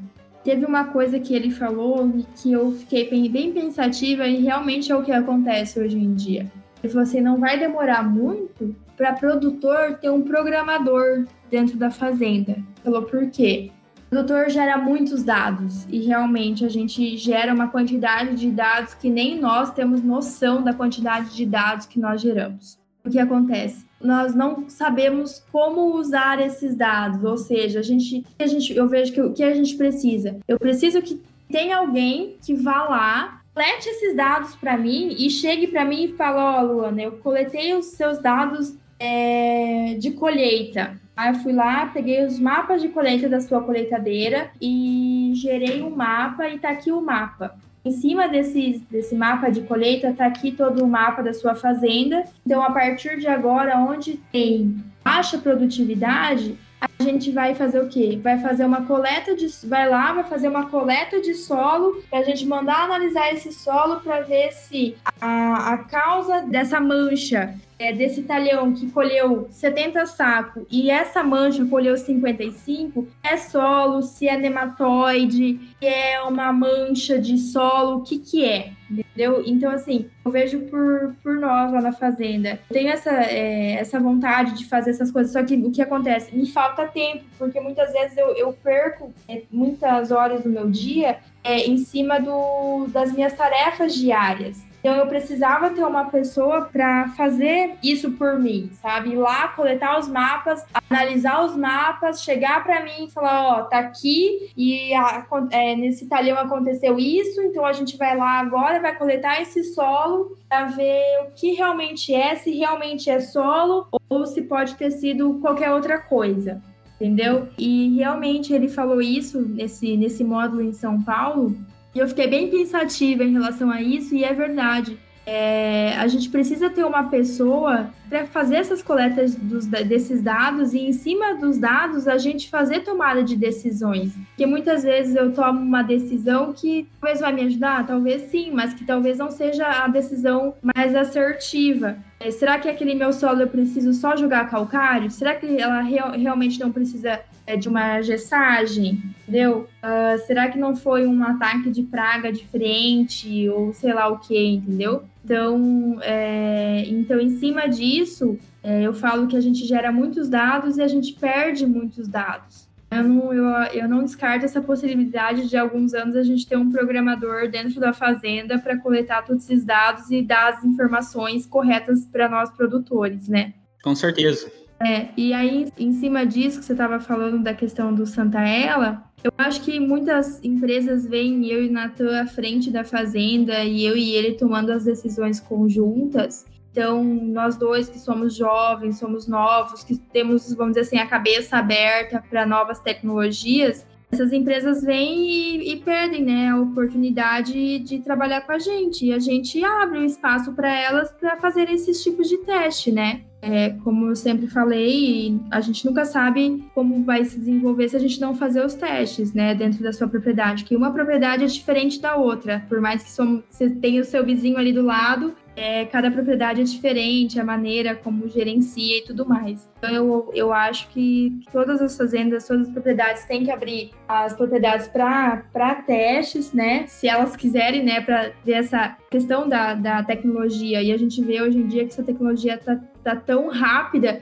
teve uma coisa que ele falou que eu fiquei bem pensativa e realmente é o que acontece hoje em dia. Ele falou assim: não vai demorar muito para produtor ter um programador dentro da fazenda. Falou por quê? O produtor gera muitos dados e realmente a gente gera uma quantidade de dados que nem nós temos noção da quantidade de dados que nós geramos. O que acontece? Nós não sabemos como usar esses dados, ou seja, a gente, a gente eu vejo que o que a gente precisa? Eu preciso que tenha alguém que vá lá, colete esses dados para mim e chegue para mim e fale, ó, oh, Luana, eu coletei os seus dados é, de colheita. Aí eu fui lá, peguei os mapas de colheita da sua colheitadeira e gerei um mapa e tá aqui o mapa. Em cima desse, desse mapa de colheita está aqui todo o mapa da sua fazenda. Então, a partir de agora, onde tem baixa produtividade, a gente vai fazer o quê? Vai fazer uma coleta de. Vai lá, vai fazer uma coleta de solo para a gente mandar analisar esse solo para ver se a, a causa dessa mancha é, desse talhão que colheu 70 sacos e essa mancha colheu 55, é solo, se é nematóide, se é uma mancha de solo, o que que é? Entendeu? Então, assim, eu vejo por, por nós lá na fazenda. Eu tenho essa, é, essa vontade de fazer essas coisas, só que o que acontece? Me falta tempo, porque muitas vezes eu, eu perco é, muitas horas do meu dia é, em cima do, das minhas tarefas diárias. Então eu precisava ter uma pessoa para fazer isso por mim, sabe? Ir lá, coletar os mapas, analisar os mapas, chegar para mim e falar, ó, oh, tá aqui e a, é, nesse talhão aconteceu isso, então a gente vai lá agora, vai coletar esse solo para ver o que realmente é, se realmente é solo ou se pode ter sido qualquer outra coisa entendeu? E realmente ele falou isso nesse, nesse módulo em São Paulo, e eu fiquei bem pensativa em relação a isso, e é verdade. É, a gente precisa ter uma pessoa para fazer essas coletas dos, desses dados e, em cima dos dados, a gente fazer tomada de decisões. Porque muitas vezes eu tomo uma decisão que talvez vai me ajudar, talvez sim, mas que talvez não seja a decisão mais assertiva. É, será que aquele meu solo eu preciso só jogar calcário? Será que ela real, realmente não precisa é, de uma gessagem? Entendeu? Uh, será que não foi um ataque de praga diferente ou sei lá o que, entendeu? Então, é, então em cima disso, é, eu falo que a gente gera muitos dados e a gente perde muitos dados. Eu não, eu, eu não descarto essa possibilidade de alguns anos a gente ter um programador dentro da fazenda para coletar todos esses dados e dar as informações corretas para nós produtores, né? Com certeza. É, e aí, em cima disso que você estava falando da questão do Santaella, eu acho que muitas empresas veem eu e Natan à frente da fazenda e eu e ele tomando as decisões conjuntas. Então, nós dois que somos jovens, somos novos, que temos, vamos dizer assim, a cabeça aberta para novas tecnologias, essas empresas vêm e, e, perdem né, a oportunidade de trabalhar com a gente. E a gente abre um espaço para elas para fazer esses tipos de teste, né? É, como eu sempre falei, a gente nunca sabe como vai se desenvolver se a gente não fazer os testes, né, dentro da sua propriedade, que uma propriedade é diferente da outra, por mais que você tenha o seu vizinho ali do lado, é, cada propriedade é diferente, a maneira como gerencia e tudo mais. Então, eu, eu acho que todas as fazendas, todas as propriedades têm que abrir as propriedades para testes, né? Se elas quiserem, né? Para ver essa questão da, da tecnologia. E a gente vê hoje em dia que essa tecnologia está tá tão rápida.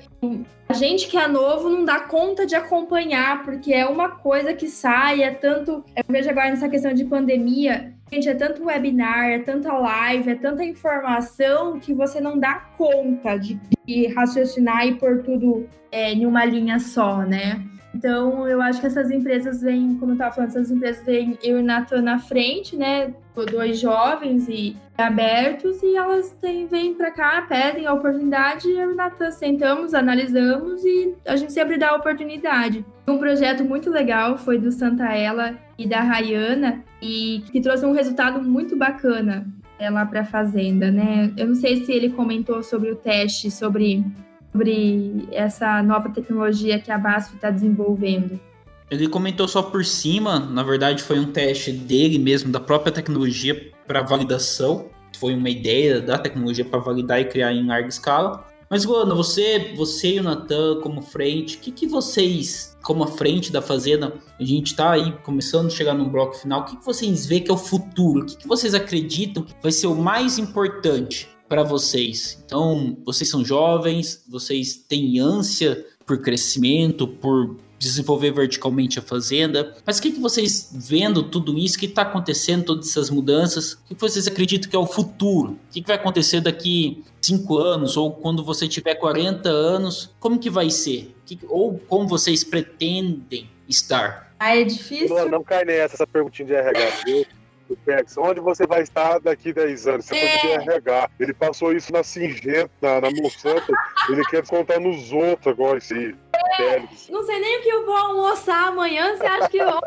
A gente que é novo não dá conta de acompanhar, porque é uma coisa que sai, é tanto. Eu vejo agora nessa questão de pandemia, Gente, é tanto webinar, é tanta live, é tanta informação que você não dá conta de, de raciocinar e pôr tudo é, em uma linha só, né? Então, eu acho que essas empresas vêm, como eu estava falando, essas empresas vêm eu e Natan na frente, né? Dois jovens e abertos, e elas têm, vêm para cá, pedem a oportunidade, e eu e Natan sentamos, analisamos e a gente sempre dá a oportunidade. Um projeto muito legal foi do Santa Ela e da Rayana, e que trouxe um resultado muito bacana é, lá para a Fazenda, né? Eu não sei se ele comentou sobre o teste, sobre sobre essa nova tecnologia que a BASF está desenvolvendo? Ele comentou só por cima, na verdade foi um teste dele mesmo, da própria tecnologia para validação. Foi uma ideia da tecnologia para validar e criar em larga escala. Mas, Luana, você, você e o Natan como frente, o que, que vocês, como a frente da Fazenda, a gente está aí começando a chegar no bloco final, o que, que vocês veem que é o futuro? O que, que vocês acreditam que vai ser o mais importante para vocês. Então, vocês são jovens, vocês têm ânsia por crescimento, por desenvolver verticalmente a fazenda. Mas o que, que vocês, vendo tudo isso que está acontecendo, todas essas mudanças, o que, vocês acreditam que é o futuro? O que, que vai acontecer daqui cinco anos ou quando você tiver 40 anos? Como que vai ser? Que, ou como vocês pretendem estar? Ah, é difícil. Não, não cai nessa essa perguntinha de RH, viu? Do PEX. Onde você vai estar daqui 10 anos? Você é. pode RH. Ele passou isso na Singenta, na, na Monsanto. ele quer contar nos outros agora, esse é. Não sei nem o que eu vou almoçar amanhã. Você acha que eu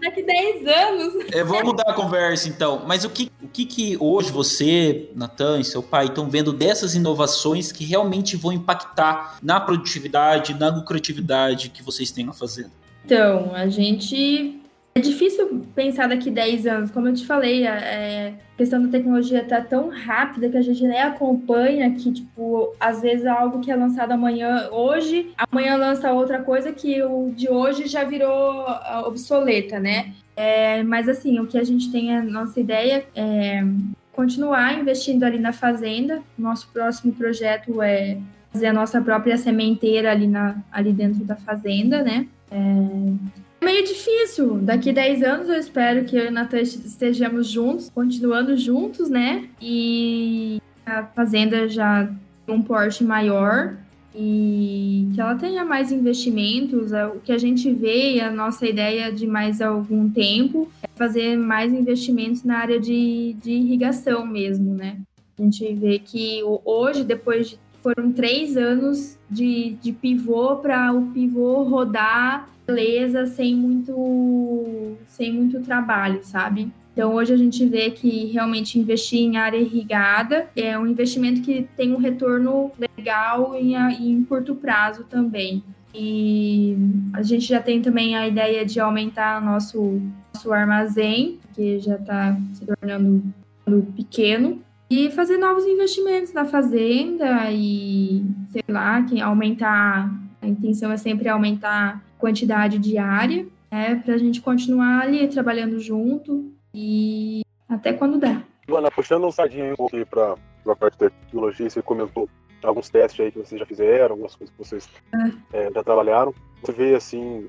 daqui 10 anos? É, vamos mudar a conversa então. Mas o que, que, que hoje você, Natan e seu pai estão vendo dessas inovações que realmente vão impactar na produtividade, na lucratividade que vocês têm a fazer? Então, a gente é difícil pensar daqui 10 anos. Como eu te falei, é, a questão da tecnologia está tão rápida que a gente nem acompanha que, tipo, às vezes algo que é lançado amanhã, hoje, amanhã lança outra coisa que o de hoje já virou obsoleta, né? É, mas, assim, o que a gente tem, a nossa ideia é continuar investindo ali na fazenda. Nosso próximo projeto é fazer a nossa própria sementeira ali, na, ali dentro da fazenda, né? É, meio difícil. Daqui 10 anos eu espero que eu e Natan estejamos juntos, continuando juntos, né? E a fazenda já tem um porte maior e que ela tenha mais investimentos. É o que a gente vê, a nossa ideia de mais algum tempo é fazer mais investimentos na área de, de irrigação mesmo, né? A gente vê que hoje, depois de foram três anos de, de pivô para o pivô rodar beleza sem muito sem muito trabalho, sabe? Então hoje a gente vê que realmente investir em área irrigada é um investimento que tem um retorno legal em, em curto prazo também. E a gente já tem também a ideia de aumentar nosso, nosso armazém, que já está se tornando pequeno, e fazer novos investimentos na fazenda e, sei lá, que aumentar. A intenção é sempre aumentar quantidade diária, né, para a gente continuar ali trabalhando junto e até quando der. Luana, puxando um sardinho um pouquinho para a parte da tecnologia, você comentou alguns testes aí que vocês já fizeram, algumas coisas que vocês é. É, já trabalharam. Você vê assim,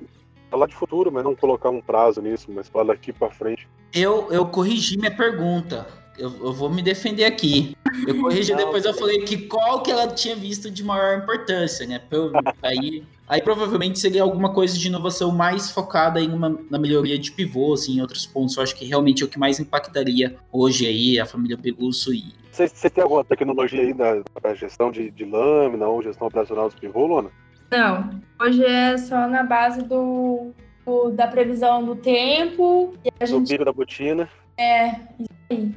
falar de futuro, mas não colocar um prazo nisso, mas falar daqui para frente. Eu, eu corrigi minha pergunta. Eu, eu, vou me defender aqui. Eu corrigi depois eu falei que qual que ela tinha visto de maior importância, né? Eu, aí Aí provavelmente seria alguma coisa de inovação mais focada em uma, na melhoria de pivôs assim, em outros pontos. Eu acho que realmente é o que mais impactaria hoje aí a família Belusso e. Você, tem alguma tecnologia aí para gestão de, de, lâmina ou gestão operacional dos pivôs, Luana? Não. Hoje é só na base do, do da previsão do tempo. E a gente... Do pico da botina. É, isso aí.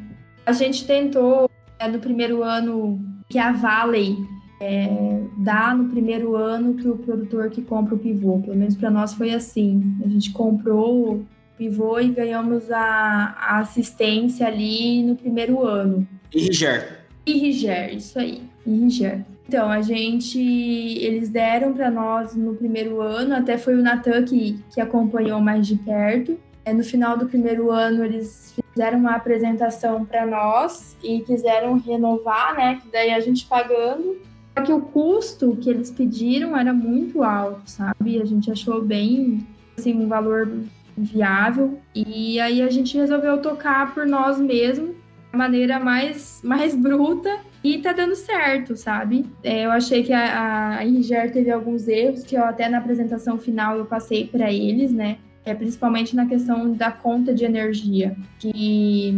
A gente tentou é, no primeiro ano que a Valley é, dá no primeiro ano para o produtor que compra o pivô. Pelo menos para nós foi assim. A gente comprou o pivô e ganhamos a, a assistência ali no primeiro ano. Irriger. Irriger, isso aí. Irriger. Então, a gente, eles deram para nós no primeiro ano, até foi o Natan que, que acompanhou mais de perto. É, no final do primeiro ano, eles fizeram uma apresentação para nós e quiseram renovar, né? Que daí a gente pagando só que o custo que eles pediram era muito alto, sabe? A gente achou bem, assim, um valor viável. E aí a gente resolveu tocar por nós mesmos, da maneira mais, mais bruta. E tá dando certo, sabe? É, eu achei que a, a Irger teve alguns erros que eu até na apresentação final eu passei para eles, né? É, principalmente na questão da conta de energia, que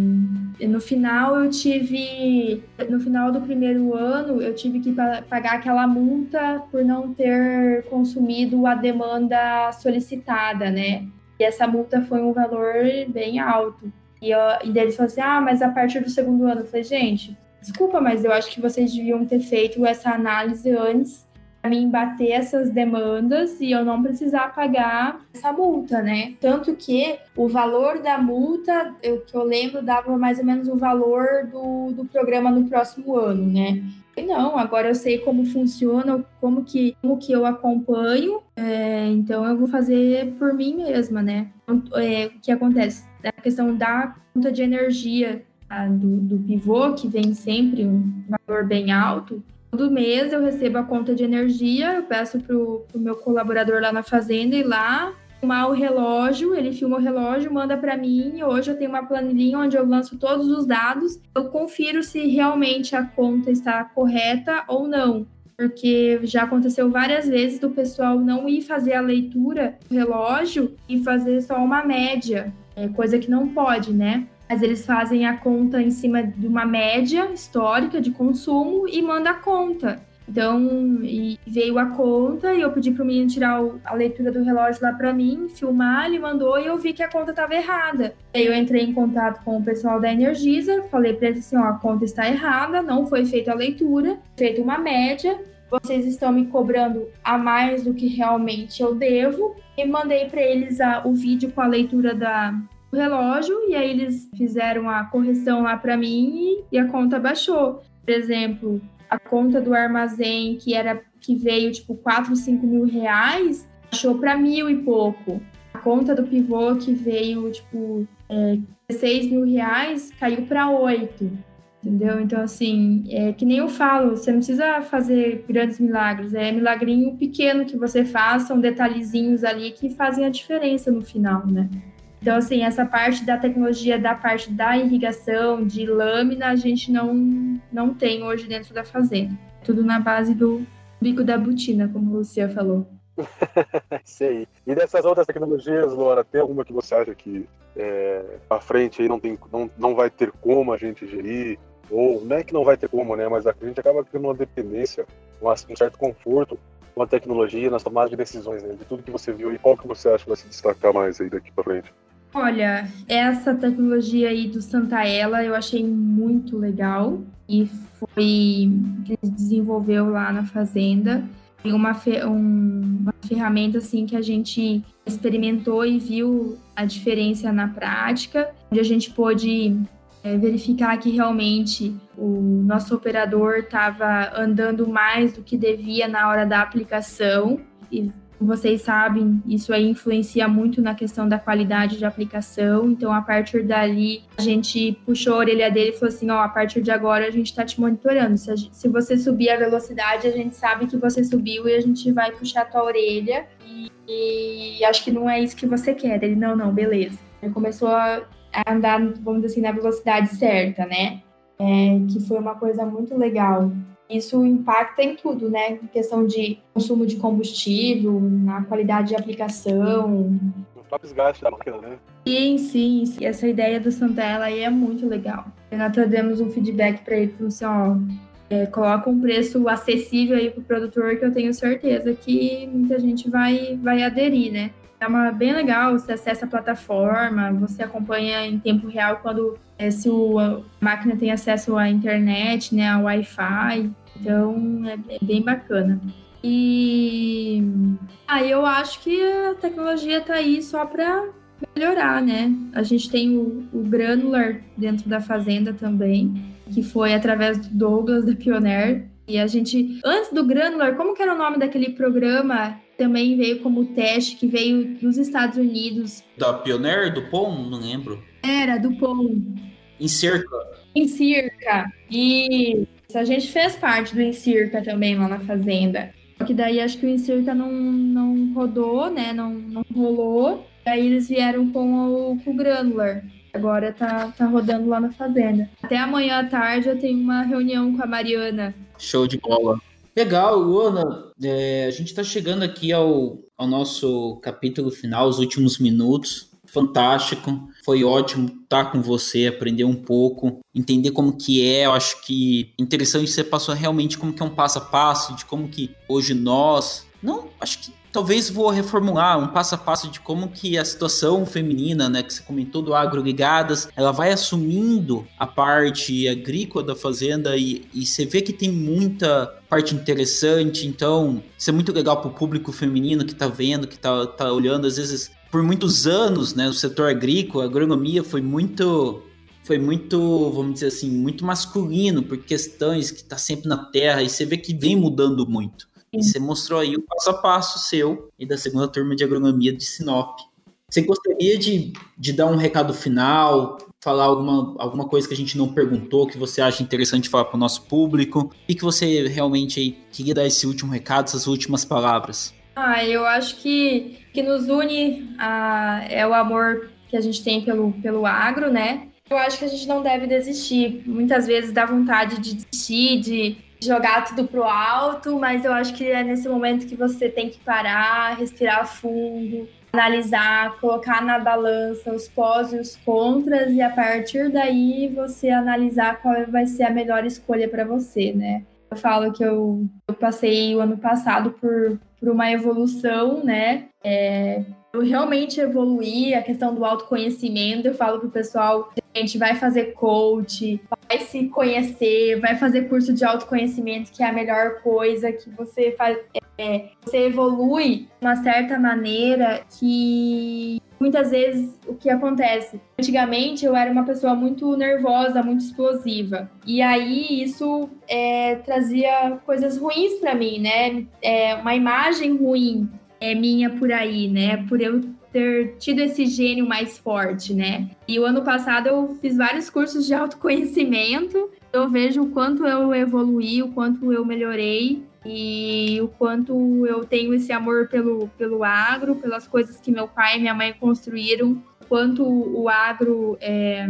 no final eu tive, no final do primeiro ano, eu tive que pagar aquela multa por não ter consumido a demanda solicitada, né? E essa multa foi um valor bem alto. E, eu, e daí eles falaram assim, ah, mas a partir do segundo ano, eu falei, gente, desculpa, mas eu acho que vocês deviam ter feito essa análise antes para mim bater essas demandas e eu não precisar pagar essa multa, né? Tanto que o valor da multa, eu, que eu lembro, dava mais ou menos o valor do, do programa no próximo ano, né? E não, agora eu sei como funciona, como que, como que eu acompanho, é, então eu vou fazer por mim mesma, né? Então, é, o que acontece? A questão da conta de energia a, do, do pivô, que vem sempre um valor bem alto, Todo mês eu recebo a conta de energia, eu peço pro, pro meu colaborador lá na fazenda ir lá filmar o relógio, ele filma o relógio, manda para mim. Hoje eu tenho uma planilhinha onde eu lanço todos os dados. Eu confiro se realmente a conta está correta ou não. Porque já aconteceu várias vezes do pessoal não ir fazer a leitura do relógio e fazer só uma média, é coisa que não pode, né? Mas eles fazem a conta em cima de uma média histórica de consumo e manda a conta. Então, veio a conta e eu pedi para o menino tirar a leitura do relógio lá para mim, filmar, ele mandou e eu vi que a conta estava errada. Aí eu entrei em contato com o pessoal da Energisa, falei para eles assim, ó, a conta está errada, não foi feita a leitura, feita uma média, vocês estão me cobrando a mais do que realmente eu devo. E mandei para eles a, o vídeo com a leitura da, do relógio e aí eles fizeram a correção lá para mim e, a conta baixou. Por exemplo, a conta do armazém que era que veio tipo 4, 5 mil reais, achou para mil e pouco. A conta do pivô que veio tipo é, 16 mil reais caiu para 8. Entendeu? Então, assim, é que nem eu falo, você não precisa fazer grandes milagres, é milagrinho pequeno que você faz, são detalhezinhos ali que fazem a diferença no final, né? Então, assim, essa parte da tecnologia, da parte da irrigação, de lâmina, a gente não, não tem hoje dentro da fazenda. Tudo na base do bico da botina, como o Lucia falou. Sei. E dessas outras tecnologias, Laura, tem alguma que você acha que é, à frente aí não, tem, não, não vai ter como a gente gerir? Ou não é que não vai ter como, né? Mas a gente acaba criando uma dependência, um certo conforto com a tecnologia nas tomadas de decisões, né? De tudo que você viu e qual que você acha que vai se destacar mais aí daqui para frente? Olha, essa tecnologia aí do Santaella eu achei muito legal e foi que desenvolveu lá na fazenda. Uma, um, uma ferramenta assim que a gente experimentou e viu a diferença na prática, onde a gente pôde é, verificar que realmente o nosso operador estava andando mais do que devia na hora da aplicação e vocês sabem, isso aí influencia muito na questão da qualidade de aplicação. Então, a partir dali, a gente puxou a orelha dele e falou assim: ó, a partir de agora a gente está te monitorando. Se, gente, se, você subir a velocidade, a gente sabe que você subiu e a gente vai puxar a tua orelha. E, e acho que não é isso que você quer. Ele, não, não, beleza. Ele começou a andar, vamos dizer assim, na velocidade certa, né? É, que foi uma coisa muito legal. Isso impacta em tudo, né? Em questão de consumo de combustível, na qualidade de aplicação. No próprio desgaste da máquina, né? Sim, sim, sim. Essa ideia do Santella aí é muito legal. Nós demos um feedback para ele, falou assim, ó, é, coloca um preço acessível aí para o produtor que eu tenho certeza que muita gente vai, vai aderir, né? É uma bem legal, você acessa a plataforma, você acompanha em tempo real quando é, se o, a máquina tem acesso à internet, né, ao Wi-Fi. Então é, é bem bacana. E aí ah, eu acho que a tecnologia está aí só para melhorar, né? A gente tem o, o, Granular dentro da fazenda também, que foi através do Douglas da Pioneer. E a gente, antes do Granular, como que era o nome daquele programa também veio como teste, que veio dos Estados Unidos. Da Pioneer, do POM? Não lembro. Era, do POM. Encirca. Encirca. E a gente fez parte do Encirca também lá na fazenda. Só que daí acho que o Encirca não, não rodou, né? Não, não rolou. Aí eles vieram com o, com o Granular. Agora tá, tá rodando lá na fazenda. Até amanhã à tarde eu tenho uma reunião com a Mariana. Show de bola. Legal, Luana. É, a gente está chegando aqui ao, ao nosso capítulo final, os últimos minutos. Fantástico, foi ótimo estar com você, aprender um pouco, entender como que é. Eu acho que interessante você passou realmente como que é um passo a passo de como que hoje nós, não, acho que talvez vou reformular um passo a passo de como que a situação feminina, né, que você comentou do agro ligadas, ela vai assumindo a parte agrícola da fazenda e, e você vê que tem muita parte interessante, então isso é muito legal para o público feminino que está vendo, que está tá olhando, às vezes por muitos anos, né, o setor agrícola, a agronomia foi muito foi muito, vamos dizer assim, muito masculino por questões que está sempre na terra e você vê que vem mudando muito. E você mostrou aí o passo a passo seu e da segunda turma de agronomia de Sinop. Você gostaria de, de dar um recado final, falar alguma, alguma coisa que a gente não perguntou, que você acha interessante falar para o nosso público? E que você realmente aí queria dar esse último recado, essas últimas palavras? Ah, eu acho que que nos une a, é o amor que a gente tem pelo, pelo agro, né? Eu acho que a gente não deve desistir. Muitas vezes dá vontade de desistir, de jogar tudo pro alto, mas eu acho que é nesse momento que você tem que parar, respirar fundo, analisar, colocar na balança os pós e os contras e a partir daí você analisar qual vai ser a melhor escolha para você, né? Eu falo que eu, eu passei o ano passado por, por uma evolução, né? É, eu realmente evoluí a questão do autoconhecimento. Eu falo pro pessoal, gente, vai fazer coach, vai se conhecer, vai fazer curso de autoconhecimento, que é a melhor coisa que você faz. É, você evolui de uma certa maneira que muitas vezes o que acontece? Antigamente eu era uma pessoa muito nervosa, muito explosiva. E aí isso é, trazia coisas ruins para mim, né? É, uma imagem ruim é minha por aí, né? Por eu ter tido esse gênio mais forte, né? E o ano passado eu fiz vários cursos de autoconhecimento. Eu vejo o quanto eu evoluí, o quanto eu melhorei e o quanto eu tenho esse amor pelo, pelo agro, pelas coisas que meu pai e minha mãe construíram, o quanto o agro é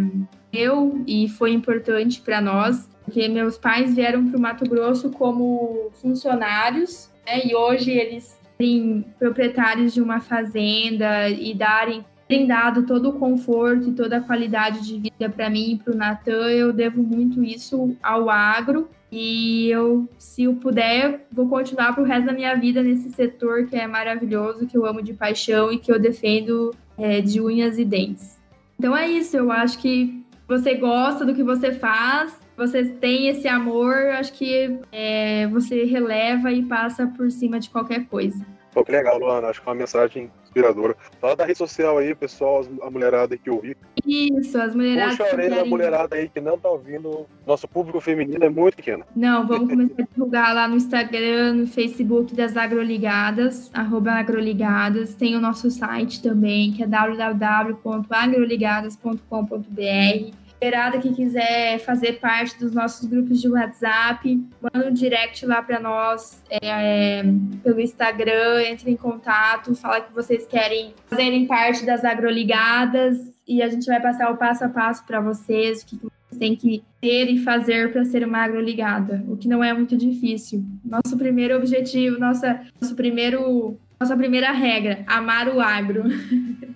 eu e foi importante para nós, porque meus pais vieram para o Mato Grosso como funcionários né, e hoje eles serem proprietários de uma fazenda e darem terem dado todo o conforto e toda a qualidade de vida para mim e para o Natan, eu devo muito isso ao agro. E eu, se eu puder, vou continuar para o resto da minha vida nesse setor que é maravilhoso, que eu amo de paixão e que eu defendo é, de unhas e dentes. Então é isso, eu acho que você gosta do que você faz, você tem esse amor, acho que é, você releva e passa por cima de qualquer coisa. Pô, que legal, Luana. Acho que é uma mensagem inspiradora. Fala da rede social aí, pessoal, a mulherada que ouvi. Isso, as mulheradas. Puxa a orelha da mulherada aí que não tá ouvindo. Nosso público feminino é muito pequeno. Não, vamos começar a divulgar lá no Instagram, no Facebook das Agroligadas, arroba agroligadas. Tem o nosso site também, que é www.agroligadas.com.br mulherada que quiser fazer parte dos nossos grupos de WhatsApp, manda um direct lá para nós é, pelo Instagram, entre em contato, fala que vocês querem fazerem parte das agroligadas e a gente vai passar o passo a passo para vocês, o que vocês têm que ter e fazer para ser uma agroligada, o que não é muito difícil. Nosso primeiro objetivo, nossa, nosso primeiro, nossa primeira regra, amar o agro.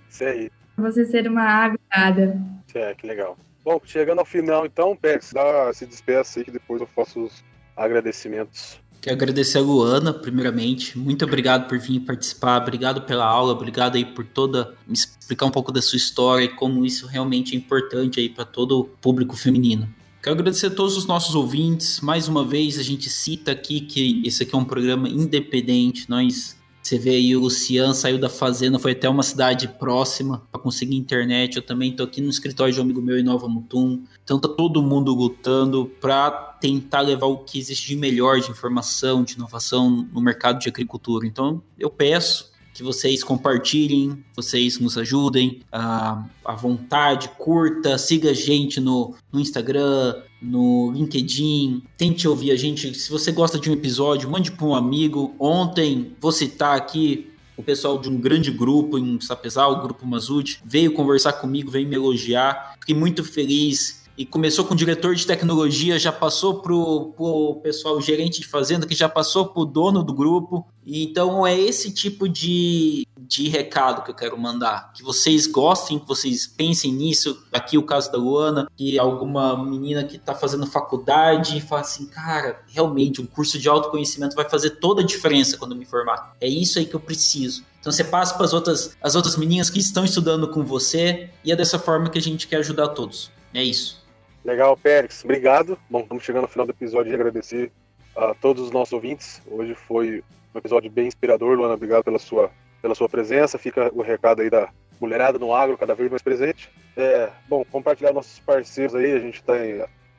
Isso aí. Você ser uma agrogada. É, que legal. Bom, chegando ao final, então, Pérez, dá, se despeça aí que depois eu faço os agradecimentos. Quero agradecer a Luana, primeiramente. Muito obrigado por vir participar, obrigado pela aula, obrigado aí por toda me explicar um pouco da sua história e como isso realmente é importante aí para todo o público feminino. Quero agradecer a todos os nossos ouvintes. Mais uma vez, a gente cita aqui que esse aqui é um programa independente. Nós você vê aí o Luciano saiu da fazenda, foi até uma cidade próxima para conseguir internet. Eu também tô aqui no escritório de um amigo meu em Nova Mutum. Então tá todo mundo lutando para tentar levar o que existe de melhor de informação, de inovação no mercado de agricultura. Então eu peço que vocês compartilhem, vocês nos ajudem à, à vontade, curta, siga a gente no, no Instagram, no LinkedIn, tente ouvir a gente. Se você gosta de um episódio, mande para um amigo. Ontem, vou citar aqui o pessoal de um grande grupo em Sapezal, o Grupo Mazud, veio conversar comigo, veio me elogiar. Fiquei muito feliz e começou com o diretor de tecnologia, já passou pro, pro pessoal gerente de fazenda, que já passou pro dono do grupo. Então é esse tipo de, de recado que eu quero mandar. Que vocês gostem, que vocês pensem nisso. Aqui o caso da Luana, que é alguma menina que está fazendo faculdade e fala assim, cara, realmente um curso de autoconhecimento vai fazer toda a diferença quando me formar. É isso aí que eu preciso. Então você passa para as outras, as outras meninas que estão estudando com você e é dessa forma que a gente quer ajudar todos. É isso. Legal, Pérez, obrigado. Bom, estamos chegando ao final do episódio e agradecer a todos os nossos ouvintes. Hoje foi um episódio bem inspirador, Luana. Obrigado pela sua, pela sua presença. Fica o recado aí da mulherada no agro, cada vez mais presente. É, bom, compartilhar nossos parceiros aí. A gente está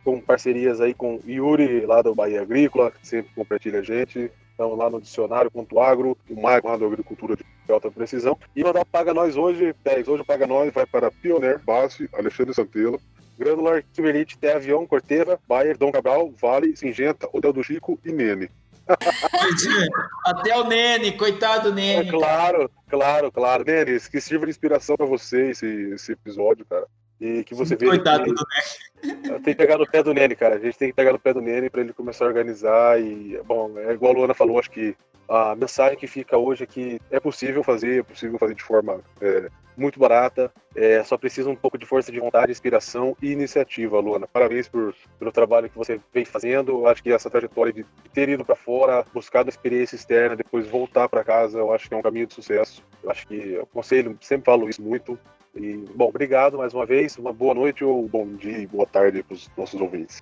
com parcerias aí com Yuri, lá do Bahia Agrícola, que sempre compartilha a gente. Estamos lá no dicionário.agro, o Maicon lá da agricultura de alta precisão. E mandar Paga Nós hoje, 10. Hoje Paga Nós vai para Pioneer, Base, Alexandre Santelo, Granular, Kimberlite, Té Avião, Corteva, Bayer, Dom Cabral, Vale, Singenta, Hotel do Chico e Nene. Até o Nene, coitado do Nene. É, claro, claro, claro. Nene, que sirva de inspiração para você esse, esse episódio, cara. E que você veja. Coitado que... do Nene. Tem que pegar no pé do Nene, cara. A gente tem que pegar no pé do Nene para ele começar a organizar. E, bom, é igual a Luana falou, acho que a mensagem que fica hoje é que é possível fazer, é possível fazer de forma é, muito barata, é, só precisa um pouco de força de vontade, inspiração e iniciativa, Luana. Parabéns por, pelo trabalho que você vem fazendo. Acho que essa trajetória de ter ido para fora, buscado experiência externa, depois voltar para casa, eu acho que é um caminho de sucesso. Eu acho que eu aconselho, sempre falo isso muito. E, bom, obrigado mais uma vez, uma boa noite ou bom dia e boa tarde para os nossos ouvintes.